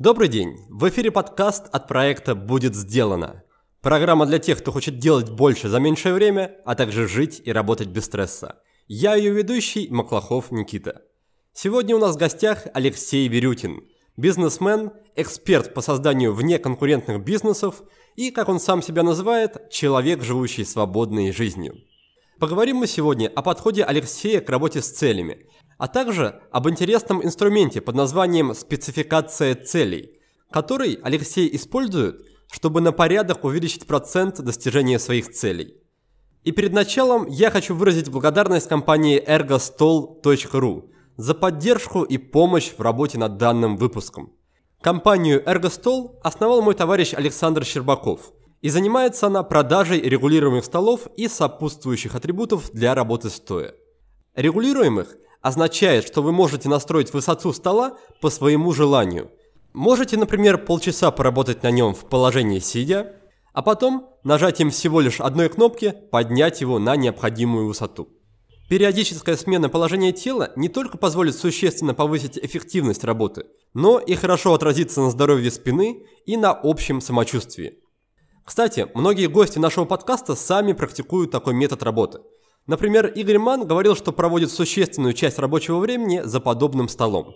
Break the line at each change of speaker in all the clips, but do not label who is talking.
Добрый день! В эфире подкаст от проекта «Будет сделано». Программа для тех, кто хочет делать больше за меньшее время, а также жить и работать без стресса. Я ее ведущий Маклахов Никита. Сегодня у нас в гостях Алексей Верютин, бизнесмен, эксперт по созданию внеконкурентных бизнесов и, как он сам себя называет, человек, живущий свободной жизнью. Поговорим мы сегодня о подходе Алексея к работе с целями, а также об интересном инструменте под названием «Спецификация целей», который Алексей использует, чтобы на порядок увеличить процент достижения своих целей. И перед началом я хочу выразить благодарность компании ergostol.ru за поддержку и помощь в работе над данным выпуском. Компанию Ergostol основал мой товарищ Александр Щербаков, и занимается она продажей регулируемых столов и сопутствующих атрибутов для работы стоя. Регулируемых означает, что вы можете настроить высоту стола по своему желанию. Можете, например, полчаса поработать на нем в положении сидя, а потом нажатием всего лишь одной кнопки поднять его на необходимую высоту. Периодическая смена положения тела не только позволит существенно повысить эффективность работы, но и хорошо отразится на здоровье спины и на общем самочувствии. Кстати, многие гости нашего подкаста сами практикуют такой метод работы – Например, Игорь Ман говорил, что проводит существенную часть рабочего времени за подобным столом.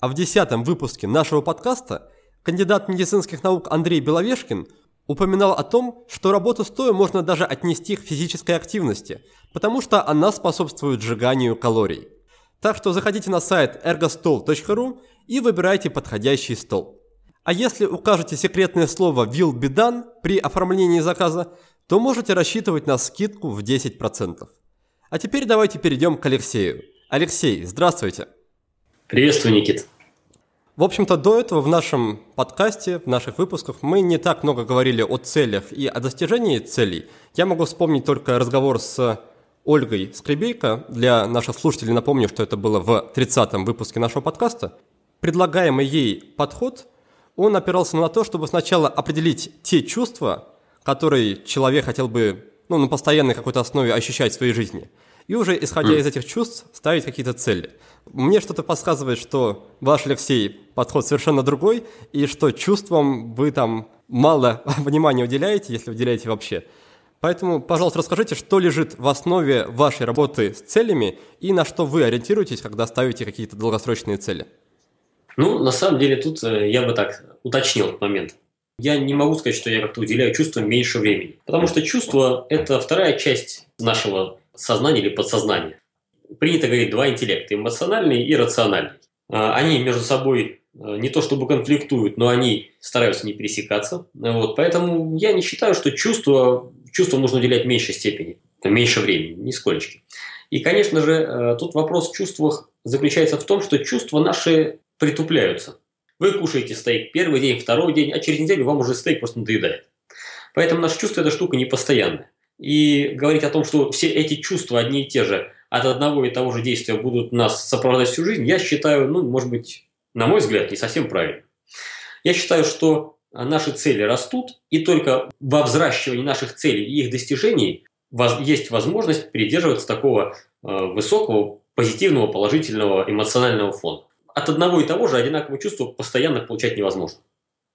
А в десятом выпуске нашего подкаста кандидат медицинских наук Андрей Беловешкин упоминал о том, что работу стоя можно даже отнести к физической активности, потому что она способствует сжиганию калорий. Так что заходите на сайт ergostol.ru и выбирайте подходящий стол. А если укажете секретное слово «Will be done» при оформлении заказа, то можете рассчитывать на скидку в 10%. А теперь давайте перейдем к Алексею. Алексей, здравствуйте.
Приветствую, Никит.
В общем-то, до этого в нашем подкасте, в наших выпусках мы не так много говорили о целях и о достижении целей. Я могу вспомнить только разговор с Ольгой Скребейко. Для наших слушателей напомню, что это было в 30-м выпуске нашего подкаста. Предлагаемый ей подход, он опирался на то, чтобы сначала определить те чувства, которые человек хотел бы ну, на постоянной какой-то основе ощущать в своей жизни – и уже исходя mm. из этих чувств ставить какие-то цели. Мне что-то подсказывает, что ваш, Алексей, подход совершенно другой, и что чувствам вы там мало внимания уделяете, если уделяете вообще. Поэтому, пожалуйста, расскажите, что лежит в основе вашей работы с целями и на что вы ориентируетесь, когда ставите какие-то долгосрочные цели.
Ну, на самом деле, тут э, я бы так уточнил этот момент. Я не могу сказать, что я как-то уделяю чувствам меньше времени. Потому что чувство – это вторая часть нашего сознание или подсознание. Принято говорить два интеллекта – эмоциональный и рациональный. А, они между собой э, не то чтобы конфликтуют, но они стараются не пересекаться. Вот, поэтому я не считаю, что чувство, чувству нужно уделять меньшей степени, меньше времени, нисколечки. И, конечно же, э, тут вопрос в чувствах заключается в том, что чувства наши притупляются. Вы кушаете стейк первый день, второй день, а через неделю вам уже стейк просто надоедает. Поэтому наше чувство – это штука непостоянная. И говорить о том, что все эти чувства одни и те же от одного и того же действия будут нас сопровождать всю жизнь, я считаю, ну, может быть, на мой взгляд, не совсем правильно. Я считаю, что наши цели растут, и только во взращивании наших целей и их достижений есть возможность придерживаться такого э, высокого, позитивного, положительного эмоционального фона. От одного и того же одинакового чувства постоянно получать невозможно.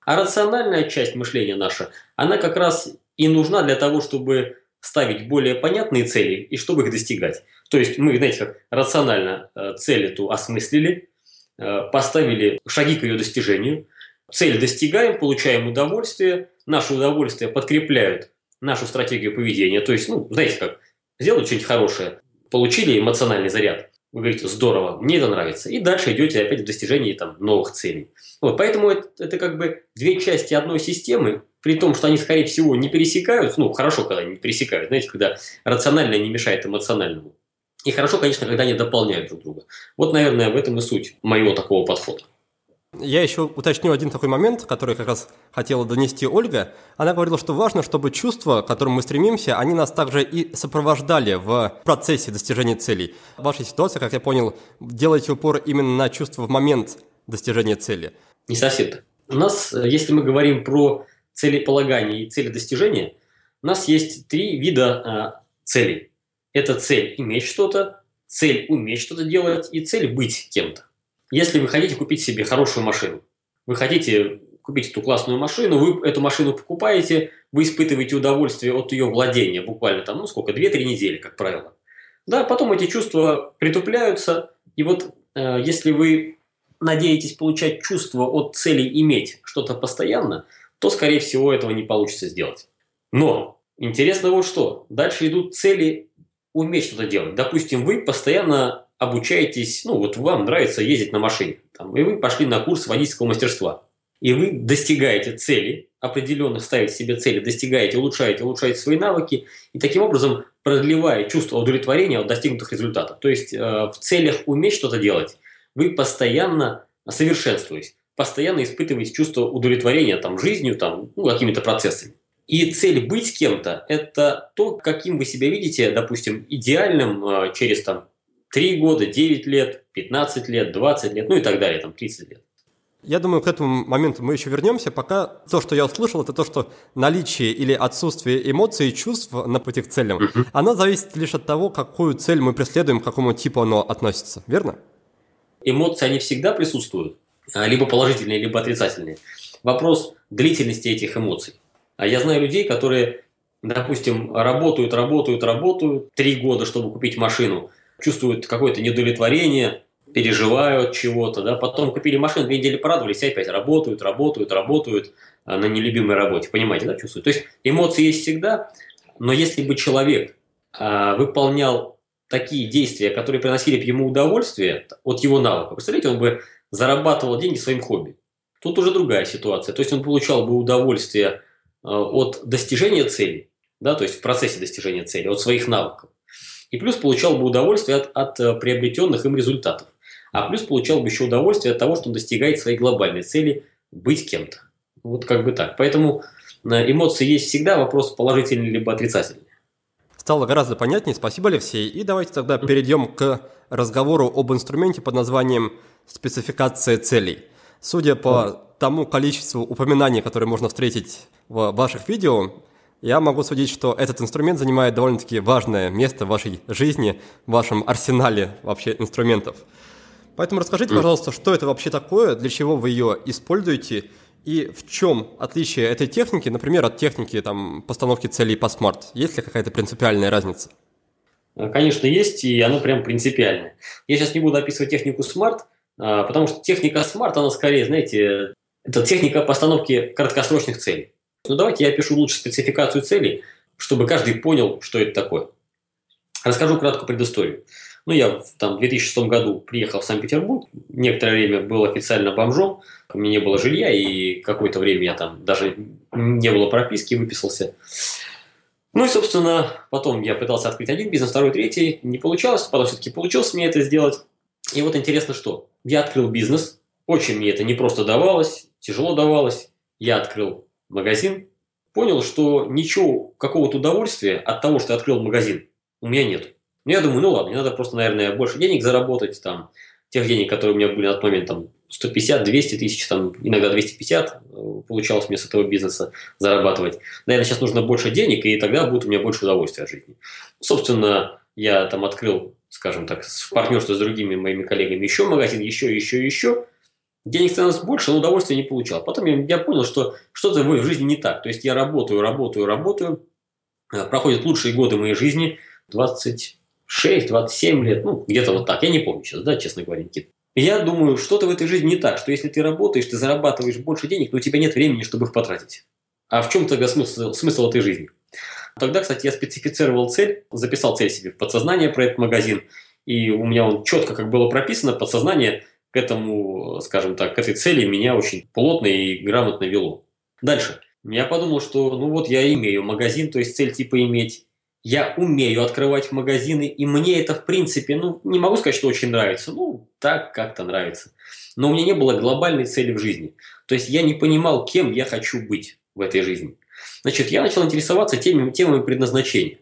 А рациональная часть мышления наша, она как раз и нужна для того, чтобы ставить более понятные цели и чтобы их достигать. То есть мы, знаете, как рационально э, цель эту осмыслили, э, поставили шаги к ее достижению, цель достигаем, получаем удовольствие, наше удовольствие подкрепляют нашу стратегию поведения. То есть, ну, знаете как, сделали что-нибудь хорошее, получили эмоциональный заряд, вы говорите, здорово, мне это нравится, и дальше идете опять в достижении там, новых целей. Вот, поэтому это, это как бы две части одной системы, при том, что они, скорее всего, не пересекаются, ну, хорошо, когда они не пересекают, знаете, когда рациональное не мешает эмоциональному. И хорошо, конечно, когда они дополняют друг друга. Вот, наверное, в этом и суть моего такого подхода.
Я еще уточню один такой момент, который как раз хотела донести Ольга. Она говорила, что важно, чтобы чувства, к которым мы стремимся, они нас также и сопровождали в процессе достижения целей. В вашей ситуации, как я понял, делаете упор именно на чувства в момент достижения цели.
Не совсем так. У нас, если мы говорим про целеполагание и цели достижения, у нас есть три вида э, целей. Это цель иметь что-то, цель уметь что-то делать и цель быть кем-то. Если вы хотите купить себе хорошую машину, вы хотите купить эту классную машину, вы эту машину покупаете, вы испытываете удовольствие от ее владения буквально там, ну сколько, 2-3 недели, как правило. Да, потом эти чувства притупляются, и вот э, если вы надеетесь получать чувство от цели иметь что-то постоянно, то, скорее всего, этого не получится сделать. Но интересно вот что. Дальше идут цели уметь что-то делать. Допустим, вы постоянно обучаетесь, ну вот вам нравится ездить на машине, там, и вы пошли на курс водительского мастерства, и вы достигаете цели, определенных ставите себе цели, достигаете, улучшаете, улучшаете свои навыки, и таким образом продлевая чувство удовлетворения от достигнутых результатов. То есть э, в целях уметь что-то делать, вы постоянно совершенствуетесь, постоянно испытываете чувство удовлетворения там, жизнью, там, ну, какими-то процессами. И цель быть кем-то – это то, каким вы себя видите, допустим, идеальным э, через там, 3 года, 9 лет, 15 лет, 20 лет, ну и так далее, там 30 лет.
Я думаю, к этому моменту мы еще вернемся. Пока то, что я услышал, это то, что наличие или отсутствие эмоций и чувств на пути к целям, uh-huh. оно зависит лишь от того, какую цель мы преследуем, к какому типу оно относится. Верно?
Эмоции, они всегда присутствуют, а, либо положительные, либо отрицательные. Вопрос длительности этих эмоций. А я знаю людей, которые, допустим, работают, работают, работают три года, чтобы купить машину, чувствуют какое-то недовлетворение, переживают чего-то, да, потом купили машину, две недели порадовались, и опять работают, работают, работают а, на нелюбимой работе, понимаете, да, чувствуют. То есть эмоции есть всегда, но если бы человек а, выполнял такие действия, которые приносили бы ему удовольствие от его навыка, представляете, он бы зарабатывал деньги своим хобби. Тут уже другая ситуация. То есть он получал бы удовольствие а, от достижения цели, да, то есть в процессе достижения цели, от своих навыков. И плюс получал бы удовольствие от, от э, приобретенных им результатов. А плюс получал бы еще удовольствие от того, что он достигает своей глобальной цели быть кем-то. Вот как бы так. Поэтому э, эмоции есть всегда, вопрос положительный либо отрицательный.
Стало гораздо понятнее, спасибо, Алексей. И давайте тогда перейдем к разговору об инструменте под названием спецификация целей. Судя по тому количеству упоминаний, которые можно встретить в ваших видео, я могу судить, что этот инструмент занимает довольно-таки важное место в вашей жизни, в вашем арсенале вообще инструментов. Поэтому расскажите, пожалуйста, что это вообще такое, для чего вы ее используете и в чем отличие этой техники, например, от техники там, постановки целей по SMART? Есть ли какая-то принципиальная разница?
Конечно, есть, и она прям принципиальная. Я сейчас не буду описывать технику SMART, а, потому что техника SMART, она скорее, знаете, это техника постановки краткосрочных целей. Ну давайте я опишу лучше спецификацию целей, чтобы каждый понял, что это такое. Расскажу краткую предысторию. Ну, я там, в 2006 году приехал в Санкт-Петербург, некоторое время был официально бомжом, у меня не было жилья, и какое-то время я там даже не было прописки, выписался. Ну и, собственно, потом я пытался открыть один бизнес, второй, третий, не получалось, потом все-таки получилось мне это сделать. И вот интересно что, я открыл бизнес, очень мне это не просто давалось, тяжело давалось, я открыл магазин, понял, что ничего, какого-то удовольствия от того, что открыл магазин, у меня нет. Ну, я думаю, ну ладно, мне надо просто, наверное, больше денег заработать, там, тех денег, которые у меня были на тот момент, там, 150, 200 тысяч, там, иногда 250 э, получалось мне с этого бизнеса зарабатывать. Наверное, сейчас нужно больше денег, и тогда будет у меня больше удовольствия от жизни. Собственно, я там открыл, скажем так, в партнерстве с другими моими коллегами еще магазин, еще, еще, еще – денег становилось больше, но удовольствия не получал. Потом я, я понял, что что-то в жизни не так. То есть я работаю, работаю, работаю. Э, проходят лучшие годы моей жизни. 26, 27 лет, ну, где-то вот так. Я не помню сейчас, да, честно говоря, Никит. И я думаю, что-то в этой жизни не так, что если ты работаешь, ты зарабатываешь больше денег, но у тебя нет времени, чтобы их потратить. А в чем тогда смысл, смысл этой жизни? Тогда, кстати, я специфицировал цель, записал цель себе в подсознание про этот магазин, и у меня он четко, как было прописано, подсознание к этому, скажем так, к этой цели меня очень плотно и грамотно вело. Дальше. Я подумал, что ну вот я имею магазин, то есть цель типа иметь. Я умею открывать магазины, и мне это, в принципе, ну, не могу сказать, что очень нравится. Ну, так как-то нравится. Но у меня не было глобальной цели в жизни. То есть я не понимал, кем я хочу быть в этой жизни. Значит, я начал интересоваться темами, темами предназначения.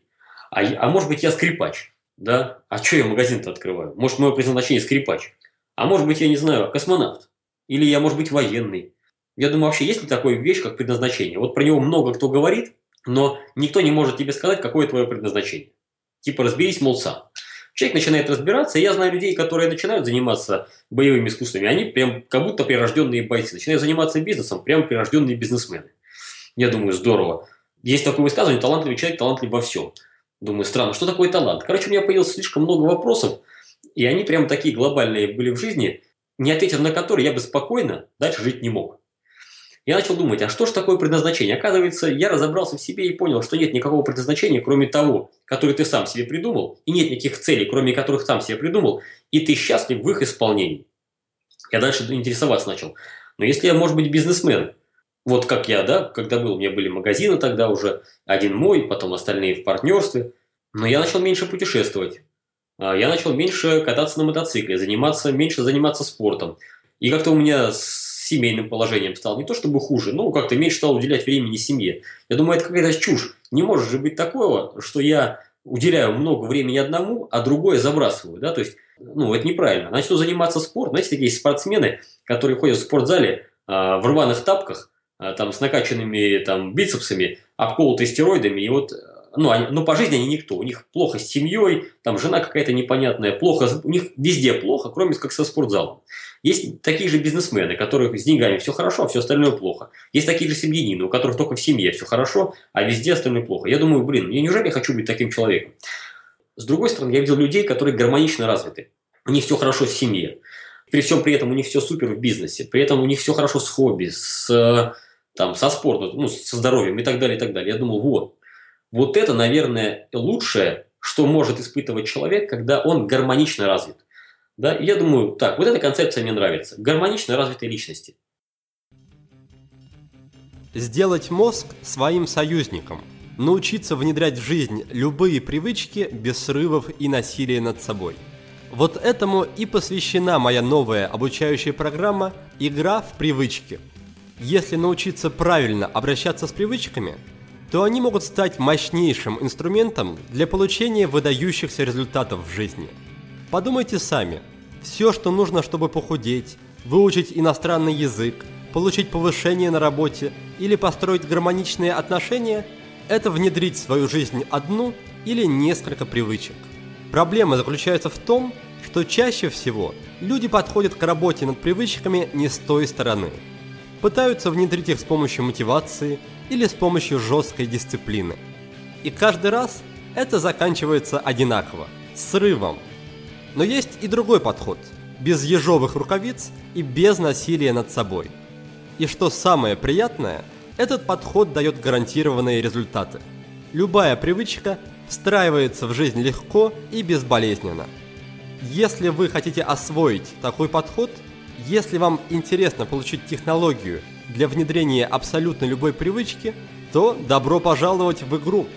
А, а может быть, я скрипач, да? А что я магазин-то открываю? Может, мое предназначение скрипач? А может быть, я не знаю, космонавт? Или я, может быть, военный? Я думаю, вообще есть ли такая вещь, как предназначение? Вот про него много кто говорит, но никто не может тебе сказать, какое твое предназначение. Типа разберись, мол, сам. Человек начинает разбираться, и я знаю людей, которые начинают заниматься боевыми искусствами, они прям как будто прирожденные бойцы, начинают заниматься бизнесом, прям прирожденные бизнесмены. Я думаю, здорово. Есть такое высказывание, талантливый человек талантлив во всем. Думаю, странно, что такое талант? Короче, у меня появилось слишком много вопросов, и они прям такие глобальные были в жизни, не ответив на которые я бы спокойно дальше жить не мог. Я начал думать, а что же такое предназначение? Оказывается, я разобрался в себе и понял, что нет никакого предназначения, кроме того, которое ты сам себе придумал, и нет никаких целей, кроме которых сам себе придумал, и ты счастлив в их исполнении. Я дальше интересоваться начал. Но если я, может быть, бизнесмен, вот как я, да, когда был, у меня были магазины тогда уже, один мой, потом остальные в партнерстве. Но я начал меньше путешествовать. А, я начал меньше кататься на мотоцикле, заниматься, меньше заниматься спортом. И как-то у меня с семейным положением стало не то чтобы хуже, но как-то меньше стал уделять времени семье. Я думаю, это какая-то чушь. Не может же быть такого, что я уделяю много времени одному, а другое забрасываю. Да? То есть, ну, это неправильно. Начну заниматься спортом. Знаете, такие спортсмены, которые ходят в спортзале э, в рваных тапках, Э, там, с накачанными там, бицепсами, обколотые стероидами, и вот ну, они, ну, по жизни они никто. У них плохо с семьей, там жена какая-то непонятная, плохо, у них везде плохо, кроме как со спортзалом. Есть такие же бизнесмены, у которых с деньгами все хорошо, а все остальное плохо. Есть такие же семьянины, у которых только в семье все хорошо, а везде остальное плохо. Я думаю, блин, я неужели я хочу быть таким человеком? С другой стороны, я видел людей, которые гармонично развиты. У них все хорошо в семье. При всем при этом у них все супер в бизнесе. При этом у них все хорошо с хобби, с там, со спортом, ну, со здоровьем и так далее, и так далее. Я думал, вот, вот это, наверное, лучшее, что может испытывать человек, когда он гармонично развит. Да? Я думаю, так, вот эта концепция мне нравится. Гармонично развитой личности.
Сделать мозг своим союзником. Научиться внедрять в жизнь любые привычки без срывов и насилия над собой. Вот этому и посвящена моя новая обучающая программа «Игра в привычки», если научиться правильно обращаться с привычками, то они могут стать мощнейшим инструментом для получения выдающихся результатов в жизни. Подумайте сами. Все, что нужно, чтобы похудеть, выучить иностранный язык, получить повышение на работе или построить гармоничные отношения – это внедрить в свою жизнь одну или несколько привычек. Проблема заключается в том, что чаще всего люди подходят к работе над привычками не с той стороны – пытаются внедрить их с помощью мотивации или с помощью жесткой дисциплины. И каждый раз это заканчивается одинаково – срывом. Но есть и другой подход – без ежовых рукавиц и без насилия над собой. И что самое приятное, этот подход дает гарантированные результаты. Любая привычка встраивается в жизнь легко и безболезненно. Если вы хотите освоить такой подход – если вам интересно получить технологию для внедрения абсолютно любой привычки, то добро пожаловать в игру.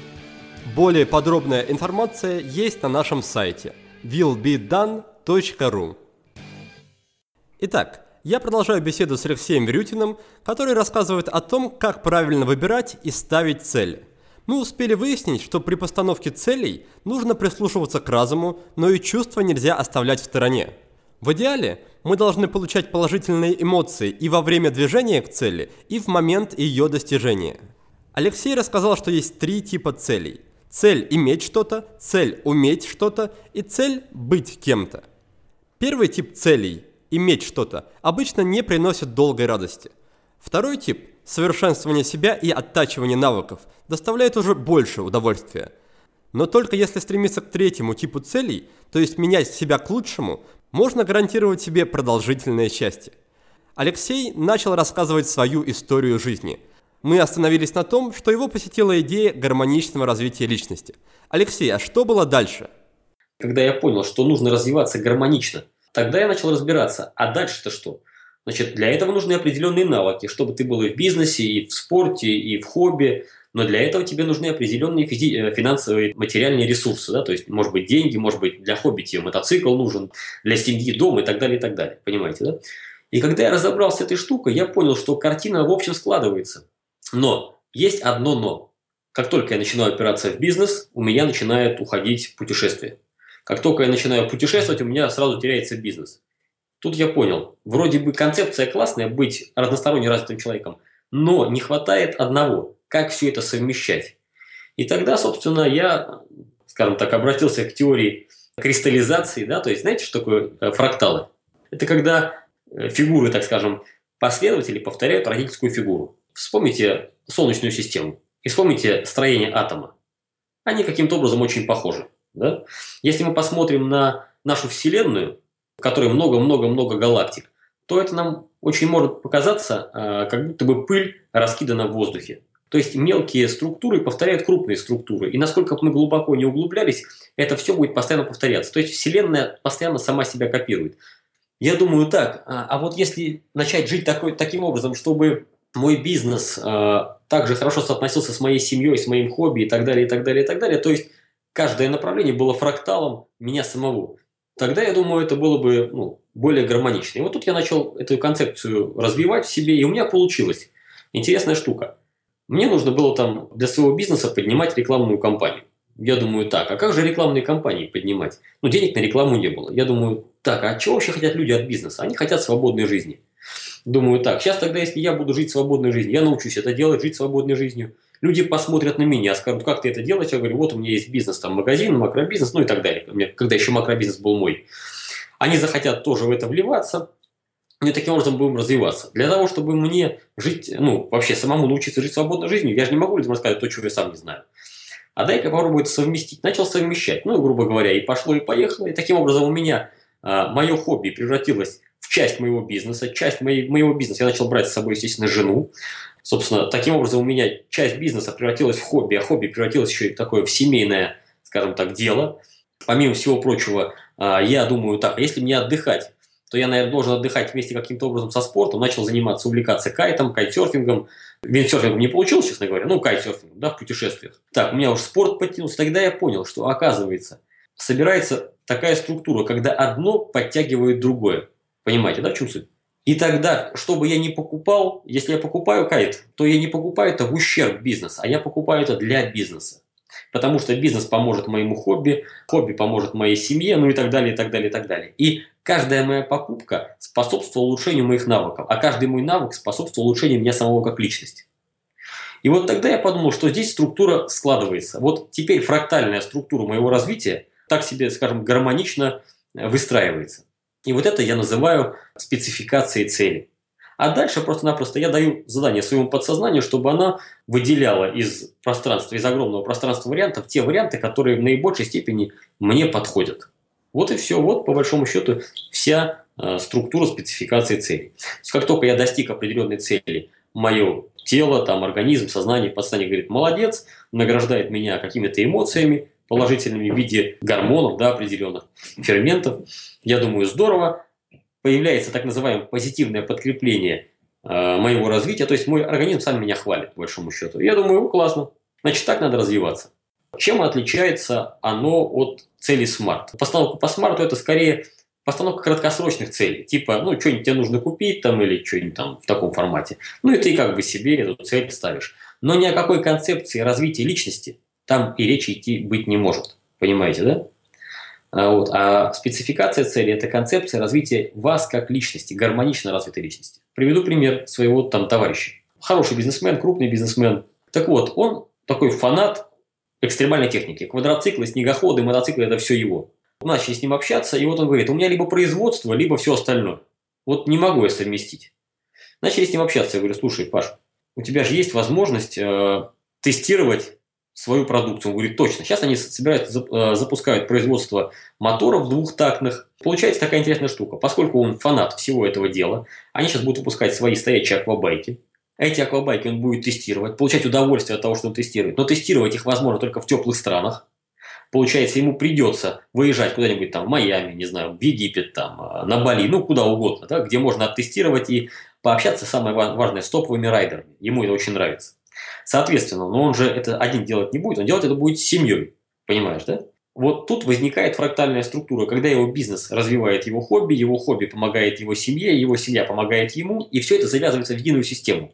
Более подробная информация есть на нашем сайте willbedone.ru Итак, я продолжаю беседу с Алексеем Верютиным, который рассказывает о том, как правильно выбирать и ставить цели. Мы успели выяснить, что при постановке целей нужно прислушиваться к разуму, но и чувства нельзя оставлять в стороне. В идеале мы должны получать положительные эмоции и во время движения к цели, и в момент ее достижения. Алексей рассказал, что есть три типа целей. Цель – иметь что-то, цель – уметь что-то и цель – быть кем-то. Первый тип целей – иметь что-то – обычно не приносит долгой радости. Второй тип – совершенствование себя и оттачивание навыков – доставляет уже больше удовольствия. Но только если стремиться к третьему типу целей, то есть менять себя к лучшему, можно гарантировать себе продолжительное счастье. Алексей начал рассказывать свою историю жизни. Мы остановились на том, что его посетила идея гармоничного развития личности. Алексей, а что было дальше?
Когда я понял, что нужно развиваться гармонично, тогда я начал разбираться, а дальше-то что? Значит, для этого нужны определенные навыки, чтобы ты был и в бизнесе, и в спорте, и в хобби. Но для этого тебе нужны определенные физи- э, финансовые, материальные ресурсы, да, то есть, может быть, деньги, может быть, для хобби тебе мотоцикл нужен, для семьи дом и так далее, и так далее. Понимаете, да? И когда я разобрался с этой штукой, я понял, что картина в общем складывается. Но есть одно но. Как только я начинаю опираться в бизнес, у меня начинает уходить путешествие. Как только я начинаю путешествовать, у меня сразу теряется бизнес. Тут я понял, вроде бы концепция классная, быть разносторонне развитым человеком, но не хватает одного, как все это совмещать. И тогда, собственно, я, скажем так, обратился к теории кристаллизации, да, то есть знаете, что такое э, фракталы? Это когда э, фигуры, так скажем, последователи повторяют родительскую фигуру. Вспомните Солнечную систему и вспомните строение атома. Они каким-то образом очень похожи. Да? Если мы посмотрим на нашу Вселенную, в которой много-много-много галактик, то это нам очень может показаться, а, как будто бы пыль раскидана в воздухе. То есть мелкие структуры повторяют крупные структуры. И насколько мы глубоко не углублялись, это все будет постоянно повторяться. То есть Вселенная постоянно сама себя копирует. Я думаю так, а, а вот если начать жить такой, таким образом, чтобы мой бизнес э, также хорошо соотносился с моей семьей, с моим хобби и так далее, и так далее, и так далее, то есть каждое направление было фракталом меня самого, тогда, я думаю, это было бы ну, более гармонично. И вот тут я начал эту концепцию развивать в себе, и у меня получилось. Интересная штука. Мне нужно было там для своего бизнеса поднимать рекламную кампанию. Я думаю, так, а как же рекламные кампании поднимать? Ну, денег на рекламу не было. Я думаю, так, а чего вообще хотят люди от бизнеса? Они хотят свободной жизни. Думаю, так, сейчас тогда, если я буду жить свободной жизнью, я научусь это делать, жить свободной жизнью. Люди посмотрят на меня, скажут, как ты это делаешь? Я говорю, вот у меня есть бизнес, там магазин, макробизнес, ну и так далее. У меня, когда еще макробизнес был мой. Они захотят тоже в это вливаться, и таким образом будем развиваться. Для того, чтобы мне жить, ну, вообще самому научиться жить свободной жизнью, я же не могу людям рассказать то, чего я сам не знаю. А дай-ка попробую это совместить. Начал совмещать. Ну, грубо говоря, и пошло, и поехало. И таким образом у меня а, мое хобби превратилось часть моего бизнеса, часть моей, моего бизнеса. Я начал брать с собой, естественно, жену. Собственно, таким образом у меня часть бизнеса превратилась в хобби, а хобби превратилось еще и такое в семейное, скажем так, дело. Помимо всего прочего, а, я думаю так, а если мне отдыхать, то я, наверное, должен отдыхать вместе каким-то образом со спортом, начал заниматься, увлекаться кайтом, кайтсерфингом. Виндсерфингом не получилось, честно говоря, ну, кайтсерфингом, да, в путешествиях. Так, у меня уже спорт подтянулся, тогда я понял, что, оказывается, собирается такая структура, когда одно подтягивает другое. Понимаете, да, суть? И тогда, чтобы я не покупал, если я покупаю кайт, то я не покупаю это в ущерб бизнеса, а я покупаю это для бизнеса. Потому что бизнес поможет моему хобби, хобби поможет моей семье, ну и так далее, и так далее, и так далее. И каждая моя покупка способствовала улучшению моих навыков, а каждый мой навык способствовал улучшению меня самого как личности. И вот тогда я подумал, что здесь структура складывается. Вот теперь фрактальная структура моего развития так себе, скажем, гармонично выстраивается. И вот это я называю спецификацией цели. А дальше просто-напросто я даю задание своему подсознанию, чтобы она выделяла из пространства, из огромного пространства вариантов те варианты, которые в наибольшей степени мне подходят. Вот и все. Вот, по большому счету, вся э, структура спецификации цели. То есть, как только я достиг определенной цели, мое тело, там, организм, сознание, подсознание говорит «молодец», награждает меня какими-то эмоциями, положительными в виде гормонов, да, определенных ферментов. Я думаю, здорово. Появляется так называемое позитивное подкрепление э, моего развития, то есть мой организм сам меня хвалит, по большому счету. Я думаю, классно, значит так надо развиваться. Чем отличается оно от цели смарт? Постановка по смарту это скорее постановка краткосрочных целей, типа, ну, что-нибудь тебе нужно купить там или что-нибудь там в таком формате. Ну, и ты как бы себе эту цель ставишь. Но ни о какой концепции развития личности там и речи идти быть не может. Понимаете, да? А, вот. а спецификация цели – это концепция развития вас как личности, гармонично развитой личности. Приведу пример своего там товарища. Хороший бизнесмен, крупный бизнесмен. Так вот, он такой фанат экстремальной техники. Квадроциклы, снегоходы, мотоциклы – это все его. Начали с ним общаться, и вот он говорит, у меня либо производство, либо все остальное. Вот не могу я совместить. Начали с ним общаться. Я говорю, слушай, Паш, у тебя же есть возможность э, тестировать свою продукцию. Он говорит, точно. Сейчас они собираются, э, запускают производство моторов двухтактных. Получается такая интересная штука. Поскольку он фанат всего этого дела, они сейчас будут выпускать свои стоячие аквабайки. Эти аквабайки он будет тестировать, получать удовольствие от того, что он тестирует. Но тестировать их возможно только в теплых странах. Получается, ему придется выезжать куда-нибудь там в Майами, не знаю, в Египет, там, э, на Бали, ну куда угодно, да, где можно оттестировать и пообщаться, самое важное, с топовыми райдерами. Ему это очень нравится. Соответственно, но он же это один делать не будет, он делать это будет с семьей. Понимаешь, да? Вот тут возникает фрактальная структура, когда его бизнес развивает его хобби, его хобби помогает его семье, его семья помогает ему, и все это завязывается в единую систему,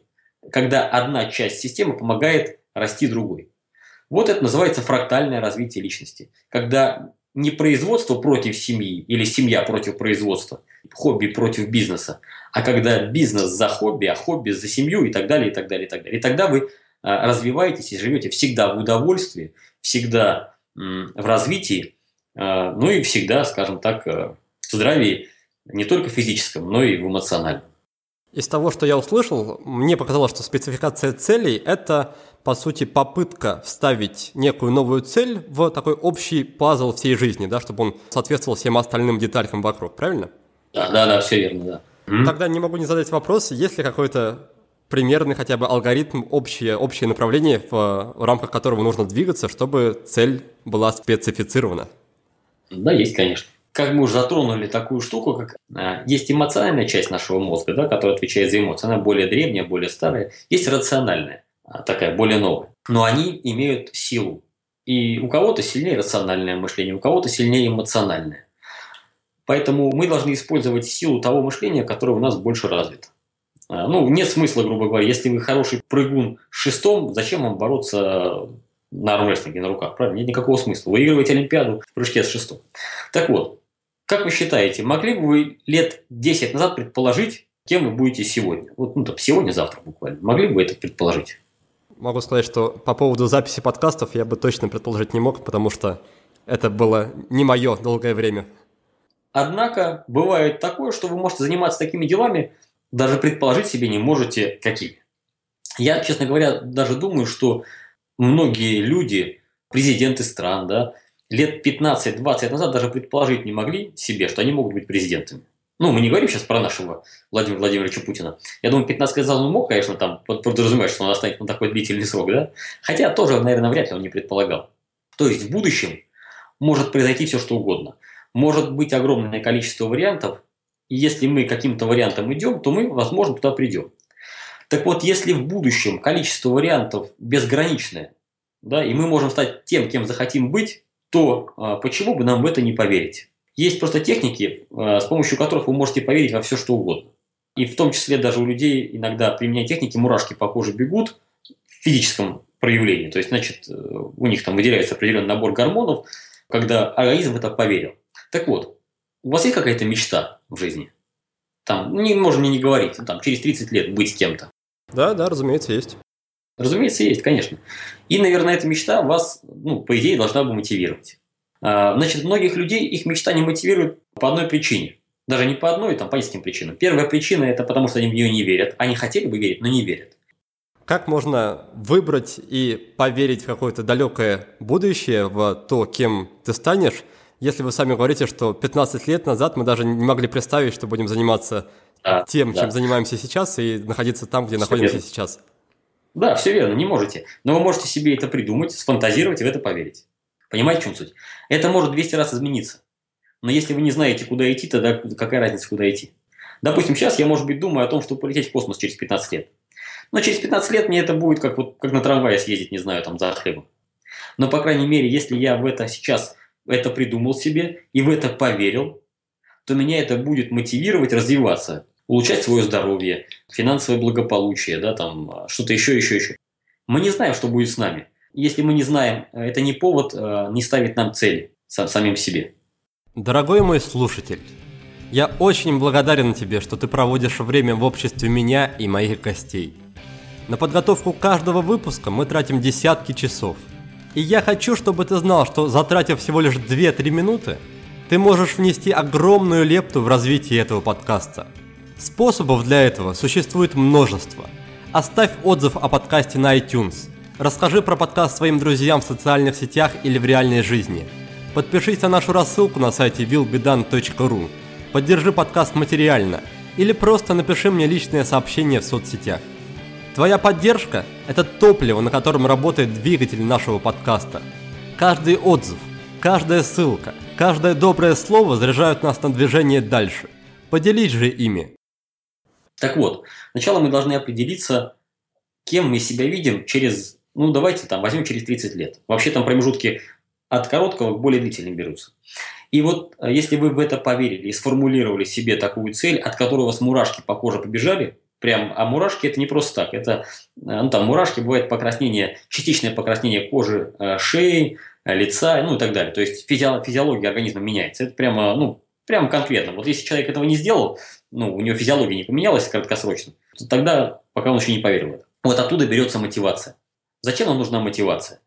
когда одна часть системы помогает расти другой. Вот это называется фрактальное развитие личности, когда не производство против семьи или семья против производства, хобби против бизнеса, а когда бизнес за хобби, а хобби за семью и так далее, и так далее, и так далее. И тогда вы развиваетесь и живете всегда в удовольствии, всегда в развитии, а, ну и всегда, скажем так, э, в здравии не только физическом, но и в эмоциональном.
Из того, что я услышал, мне показалось, что спецификация целей – это, по сути, попытка вставить некую новую цель в такой общий пазл всей жизни, да, чтобы он соответствовал всем остальным деталькам вокруг, правильно?
Да, да, да, все верно,
да. Тогда не могу не задать вопрос, есть ли какой-то примерный хотя бы алгоритм, общее, общее направление, в, в рамках которого нужно двигаться, чтобы цель была специфицирована?
Да, есть, конечно. Как мы уже затронули такую штуку, как а, есть эмоциональная часть нашего мозга, да, которая отвечает за эмоции. Она более древняя, более старая. Есть рациональная, а, такая более новая. Но они имеют силу. И у кого-то сильнее рациональное мышление, у кого-то сильнее эмоциональное. Поэтому мы должны использовать силу того мышления, которое у нас больше развито. А, ну, нет смысла, грубо говоря, если вы хороший прыгун шестом, зачем вам бороться на армрестлинге на руках, правильно? Нет никакого смысла. Выигрывать Олимпиаду в прыжке с шестом. Так вот, как вы считаете, могли бы вы лет 10 назад предположить, кем вы будете сегодня? Вот, ну, там, сегодня-завтра буквально. Могли бы вы это предположить?
Могу сказать, что по поводу записи подкастов я бы точно предположить не мог, потому что это было не мое долгое время.
Однако бывает такое, что вы можете заниматься такими делами, даже предположить себе не можете какими. Я, честно говоря, даже думаю, что многие люди, президенты стран, да, лет 15-20 назад даже предположить не могли себе, что они могут быть президентами. Ну, мы не говорим сейчас про нашего Владимира Владимировича Путина. Я думаю, 15 лет назад он мог, конечно, там подразумевать, что он останется на такой длительный срок, да? Хотя тоже, наверное, вряд ли он не предполагал. То есть в будущем может произойти все, что угодно. Может быть огромное количество вариантов, и если мы каким-то вариантом идем, то мы, возможно, туда придем. Так вот, если в будущем количество вариантов безграничное, да, и мы можем стать тем, кем захотим быть, то а, почему бы нам в это не поверить? Есть просто техники, а, с помощью которых вы можете поверить во все, что угодно. И в том числе даже у людей иногда, применяя техники, мурашки по коже бегут в физическом проявлении. То есть, значит, э, у них там выделяется определенный набор гормонов, когда организм это поверил. Так вот, у вас есть какая-то мечта в жизни? Там, ну, не можем не говорить, там, через 30 лет быть кем-то.
Да, да, разумеется, есть.
Разумеется, есть, конечно. И, наверное, эта мечта вас, ну, по идее, должна бы мотивировать. А, значит, многих людей их мечта не мотивирует по одной причине. Даже не по одной, там, по нескольким причинам. Первая причина – это потому, что они в нее не верят. Они хотели бы верить, но не верят.
Как можно выбрать и поверить в какое-то далекое будущее, в то, кем ты станешь, если вы сами говорите, что 15 лет назад мы даже не могли представить, что будем заниматься да, тем, да. чем занимаемся сейчас, и находиться там, где все находимся верно. сейчас.
Да, все верно, не можете. Но вы можете себе это придумать, сфантазировать и в это поверить. Понимаете, в чем суть? Это может 200 раз измениться. Но если вы не знаете, куда идти, тогда какая разница, куда идти? Допустим, сейчас я, может быть, думаю о том, чтобы полететь в космос через 15 лет. Но через 15 лет мне это будет как, вот, как на трамвае съездить, не знаю, там за хлебом. Но, по крайней мере, если я в это сейчас это придумал себе и в это поверил, то меня это будет мотивировать развиваться, улучшать свое здоровье, финансовое благополучие, да, там, что-то еще, еще, еще. Мы не знаем, что будет с нами. Если мы не знаем, это не повод э, не ставить нам цели сам, самим себе.
Дорогой мой слушатель, я очень благодарен тебе, что ты проводишь время в обществе меня и моих гостей. На подготовку каждого выпуска мы тратим десятки часов. И я хочу, чтобы ты знал, что затратив всего лишь 2-3 минуты, ты можешь внести огромную лепту в развитие этого подкаста – Способов для этого существует множество. Оставь отзыв о подкасте на iTunes. Расскажи про подкаст своим друзьям в социальных сетях или в реальной жизни. Подпишись на нашу рассылку на сайте willbedan.ru. Поддержи подкаст материально. Или просто напиши мне личное сообщение в соцсетях. Твоя поддержка – это топливо, на котором работает двигатель нашего подкаста. Каждый отзыв, каждая ссылка, каждое доброе слово заряжают нас на движение дальше. Поделись же ими.
Так вот, сначала мы должны определиться, кем мы себя видим через, ну давайте там возьмем через 30 лет. Вообще там промежутки от короткого к более длительным берутся. И вот э, если вы в это поверили и сформулировали себе такую цель, от которой у вас мурашки по коже побежали, прям, а мурашки это не просто так, это, э, ну там мурашки бывает покраснение, частичное покраснение кожи э, шеи, лица, ну и так далее. То есть физиология организма меняется. Это прямо, ну, прямо конкретно. Вот если человек этого не сделал, ну, у него физиология не поменялась краткосрочно, то тогда пока он еще не поверил в это. Вот оттуда берется мотивация. Зачем нам нужна мотивация?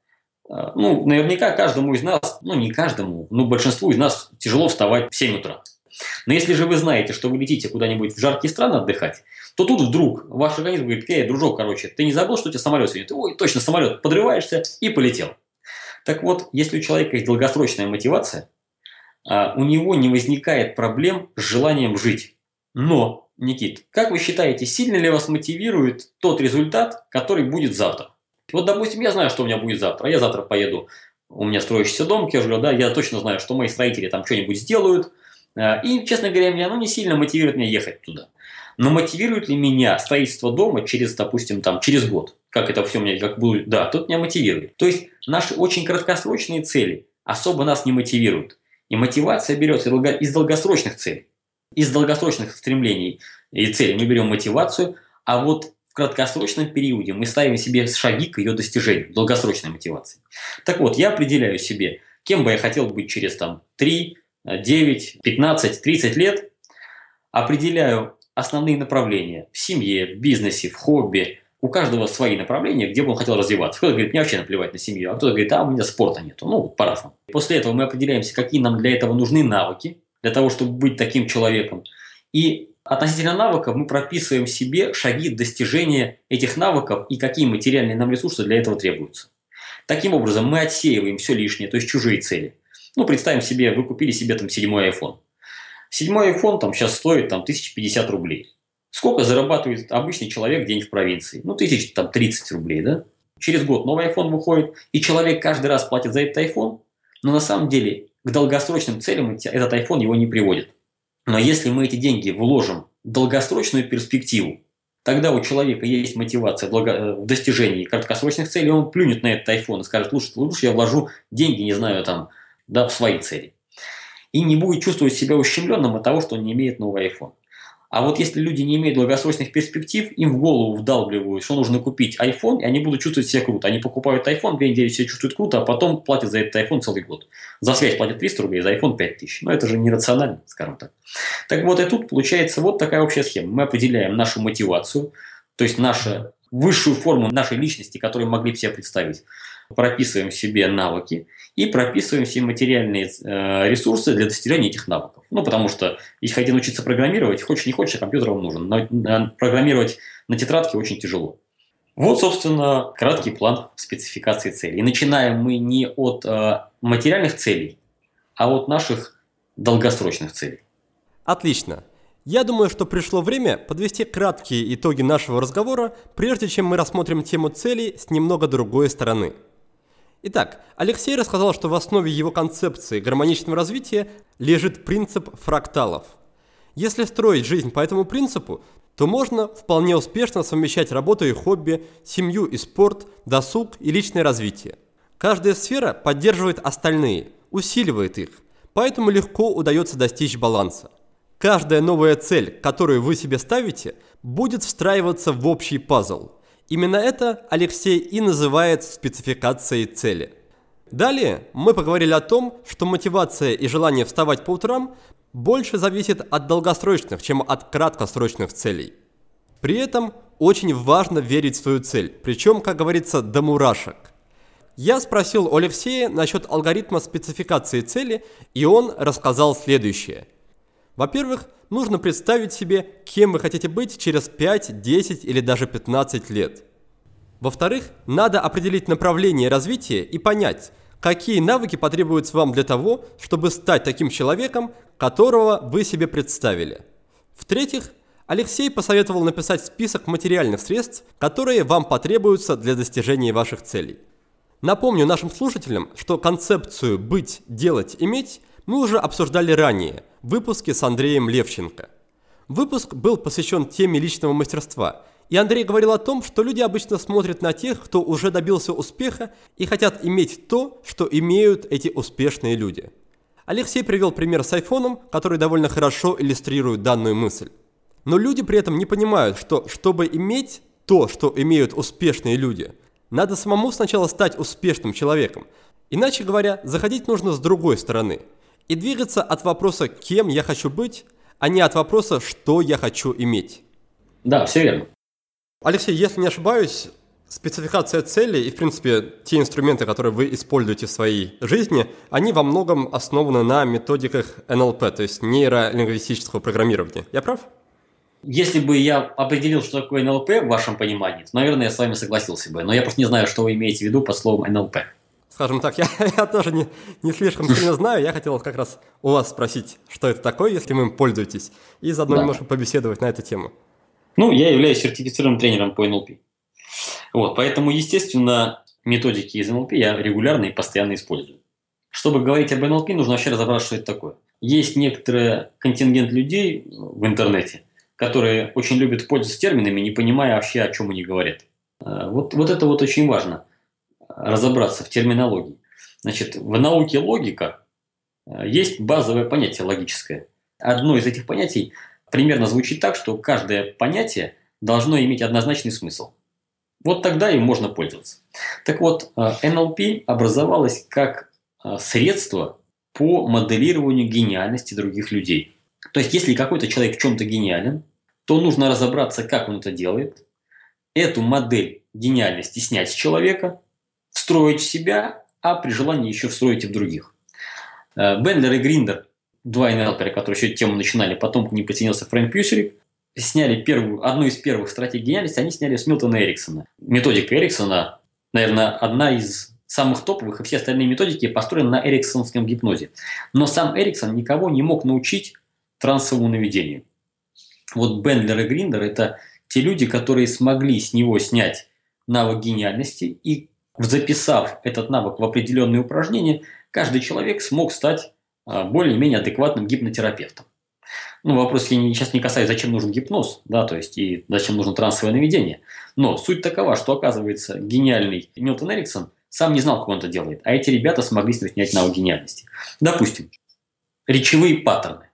Ну, наверняка каждому из нас, ну не каждому, но большинству из нас тяжело вставать в 7 утра. Но если же вы знаете, что вы летите куда-нибудь в жаркие страны отдыхать, то тут вдруг ваш организм говорит, эй, дружок, короче, ты не забыл, что у тебя самолет сегодня? Ты, ой, точно, самолет, подрываешься и полетел. Так вот, если у человека есть долгосрочная мотивация, а, у него не возникает проблем с желанием жить. Но, Никит, как вы считаете, сильно ли вас мотивирует тот результат, который будет завтра? Вот, допустим, я знаю, что у меня будет завтра. Я завтра поеду, у меня строящийся дом, кежлю, да, я точно знаю, что мои строители там что-нибудь сделают. А, и, честно говоря, меня ну, не сильно мотивирует меня ехать туда. Но мотивирует ли меня строительство дома через, допустим, там, через год? Как это все меня, как будет? Да, тут меня мотивирует. То есть наши очень краткосрочные цели особо нас не мотивируют. И мотивация берется из долгосрочных целей. Из долгосрочных стремлений и целей мы берем мотивацию, а вот в краткосрочном периоде мы ставим себе шаги к ее достижению, долгосрочной мотивации. Так вот, я определяю себе, кем бы я хотел быть через там, 3, 9, 15, 30 лет, определяю основные направления в семье, в бизнесе, в хобби. У каждого свои направления, где бы он хотел развиваться. Кто-то говорит, мне вообще наплевать на семью, а кто-то говорит, а у меня спорта нету. Ну, по-разному. После этого мы определяемся, какие нам для этого нужны навыки, для того, чтобы быть таким человеком. И Относительно навыков мы прописываем себе шаги достижения этих навыков и какие материальные нам ресурсы для этого требуются. Таким образом, мы отсеиваем все лишнее, то есть чужие цели. Ну, представим себе, вы купили себе там седьмой iPhone. Седьмой iPhone там сейчас стоит там 1050 рублей. Сколько зарабатывает обычный человек день в провинции? Ну, тысяч там 30 рублей, да? Через год новый iPhone выходит, и человек каждый раз платит за этот iPhone, но на самом деле к долгосрочным целям этот iPhone его не приводит. Но если мы эти деньги вложим в долгосрочную перспективу, тогда у человека есть мотивация э, в достижении краткосрочных целей, он плюнет на этот iPhone и скажет, лучше, лучше я вложу деньги, не знаю, там, да, в свои цели. И не будет чувствовать себя ущемленным от того, что он не имеет новый iPhone. А вот если люди не имеют долгосрочных перспектив, им в голову вдалбливают, что нужно купить iPhone, и они будут чувствовать себя круто. Они покупают iPhone, две недели себя чувствуют круто, а потом платят за этот iPhone целый год. За связь платят 300 рублей, за iPhone 5000. Но это же нерационально, скажем так. Так вот, и тут получается вот такая общая схема. Мы определяем нашу мотивацию, то есть нашу высшую форму нашей личности, которую могли бы себе представить. Прописываем себе навыки и прописываем все материальные э, ресурсы для достижения этих навыков. Ну, потому что если хотите научиться программировать, хочешь не хочешь, а компьютер вам нужен. Но программировать на тетрадке очень тяжело. Вот, собственно, краткий план спецификации целей. И начинаем мы не от э, материальных целей, а от наших долгосрочных целей.
Отлично. Я думаю, что пришло время подвести краткие итоги нашего разговора, прежде чем мы рассмотрим тему целей с немного другой стороны – Итак, Алексей рассказал, что в основе его концепции гармоничного развития лежит принцип фракталов. Если строить жизнь по этому принципу, то можно вполне успешно совмещать работу и хобби, семью и спорт, досуг и личное развитие. Каждая сфера поддерживает остальные, усиливает их, поэтому легко удается достичь баланса. Каждая новая цель, которую вы себе ставите, будет встраиваться в общий пазл – Именно это Алексей и называет спецификацией цели. Далее мы поговорили о том, что мотивация и желание вставать по утрам больше зависит от долгосрочных, чем от краткосрочных целей. При этом очень важно верить в свою цель, причем, как говорится, до мурашек. Я спросил у Алексея насчет алгоритма спецификации цели, и он рассказал следующее. Во-первых, нужно представить себе, кем вы хотите быть через 5, 10 или даже 15 лет. Во-вторых, надо определить направление развития и понять, какие навыки потребуются вам для того, чтобы стать таким человеком, которого вы себе представили. В-третьих, Алексей посоветовал написать список материальных средств, которые вам потребуются для достижения ваших целей. Напомню нашим слушателям, что концепцию «быть, делать, иметь» мы уже обсуждали ранее в выпуске с Андреем Левченко. Выпуск был посвящен теме личного мастерства, И Андрей говорил о том, что люди обычно смотрят на тех, кто уже добился успеха и хотят иметь то, что имеют эти успешные люди. Алексей привел пример с айфоном, который довольно хорошо иллюстрирует данную мысль. Но люди при этом не понимают, что чтобы иметь то, что имеют успешные люди, надо самому сначала стать успешным человеком. Иначе говоря, заходить нужно с другой стороны и двигаться от вопроса «кем я хочу быть», а не от вопроса «что я хочу иметь».
Да, все верно.
Алексей, если не ошибаюсь, спецификация цели и, в принципе, те инструменты, которые вы используете в своей жизни, они во многом основаны на методиках НЛП, то есть нейролингвистического программирования. Я прав?
Если бы я определил, что такое НЛП в вашем понимании, то, наверное, я с вами согласился бы. Но я просто не знаю, что вы имеете в виду под словом НЛП.
Скажем так, я, я тоже не, не слишком сильно знаю. Я хотел как раз у вас спросить, что это такое, если вы им пользуетесь, и заодно да. немножко побеседовать на эту тему.
Ну, я являюсь сертифицированным тренером по НЛП. Вот, поэтому, естественно, методики из НЛП я регулярно и постоянно использую. Чтобы говорить об НЛП, нужно вообще разобраться, что это такое. Есть некоторый контингент людей в интернете, которые очень любят пользоваться терминами, не понимая вообще, о чем они говорят. Э, вот, вот это вот очень важно, разобраться в терминологии. Значит, в науке логика э, есть базовое понятие логическое. Одно из этих понятий примерно звучит так, что каждое понятие должно иметь однозначный смысл. Вот тогда им можно пользоваться. Так вот, NLP э, образовалось как э, средство по моделированию гениальности других людей. То есть, если какой-то человек в чем-то гениален, то нужно разобраться, как он это делает, эту модель гениальности снять с человека, встроить в себя, а при желании еще встроить и в других. Э, Бендлер и Гриндер два НЛПера, которые еще тему начинали, потом к ним присоединился Фрэнк Пьюсерик, сняли первую, одну из первых стратегий гениальности, они сняли с Милтона Эриксона. Методика Эриксона, наверное, одна из самых топовых, и все остальные методики построены на эриксонском гипнозе. Но сам Эриксон никого не мог научить трансовому наведению. Вот Бендлер и Гриндер – это те люди, которые смогли с него снять навык гениальности, и записав этот навык в определенные упражнения, каждый человек смог стать а, более-менее адекватным гипнотерапевтом. Ну, вопрос сейчас не касаюсь, зачем нужен гипноз, да, то есть и зачем нужно трансовое наведение. Но суть такова, что оказывается гениальный Милтон Эриксон сам не знал, как он это делает, а эти ребята смогли с него снять навык гениальности. Допустим, речевые паттерны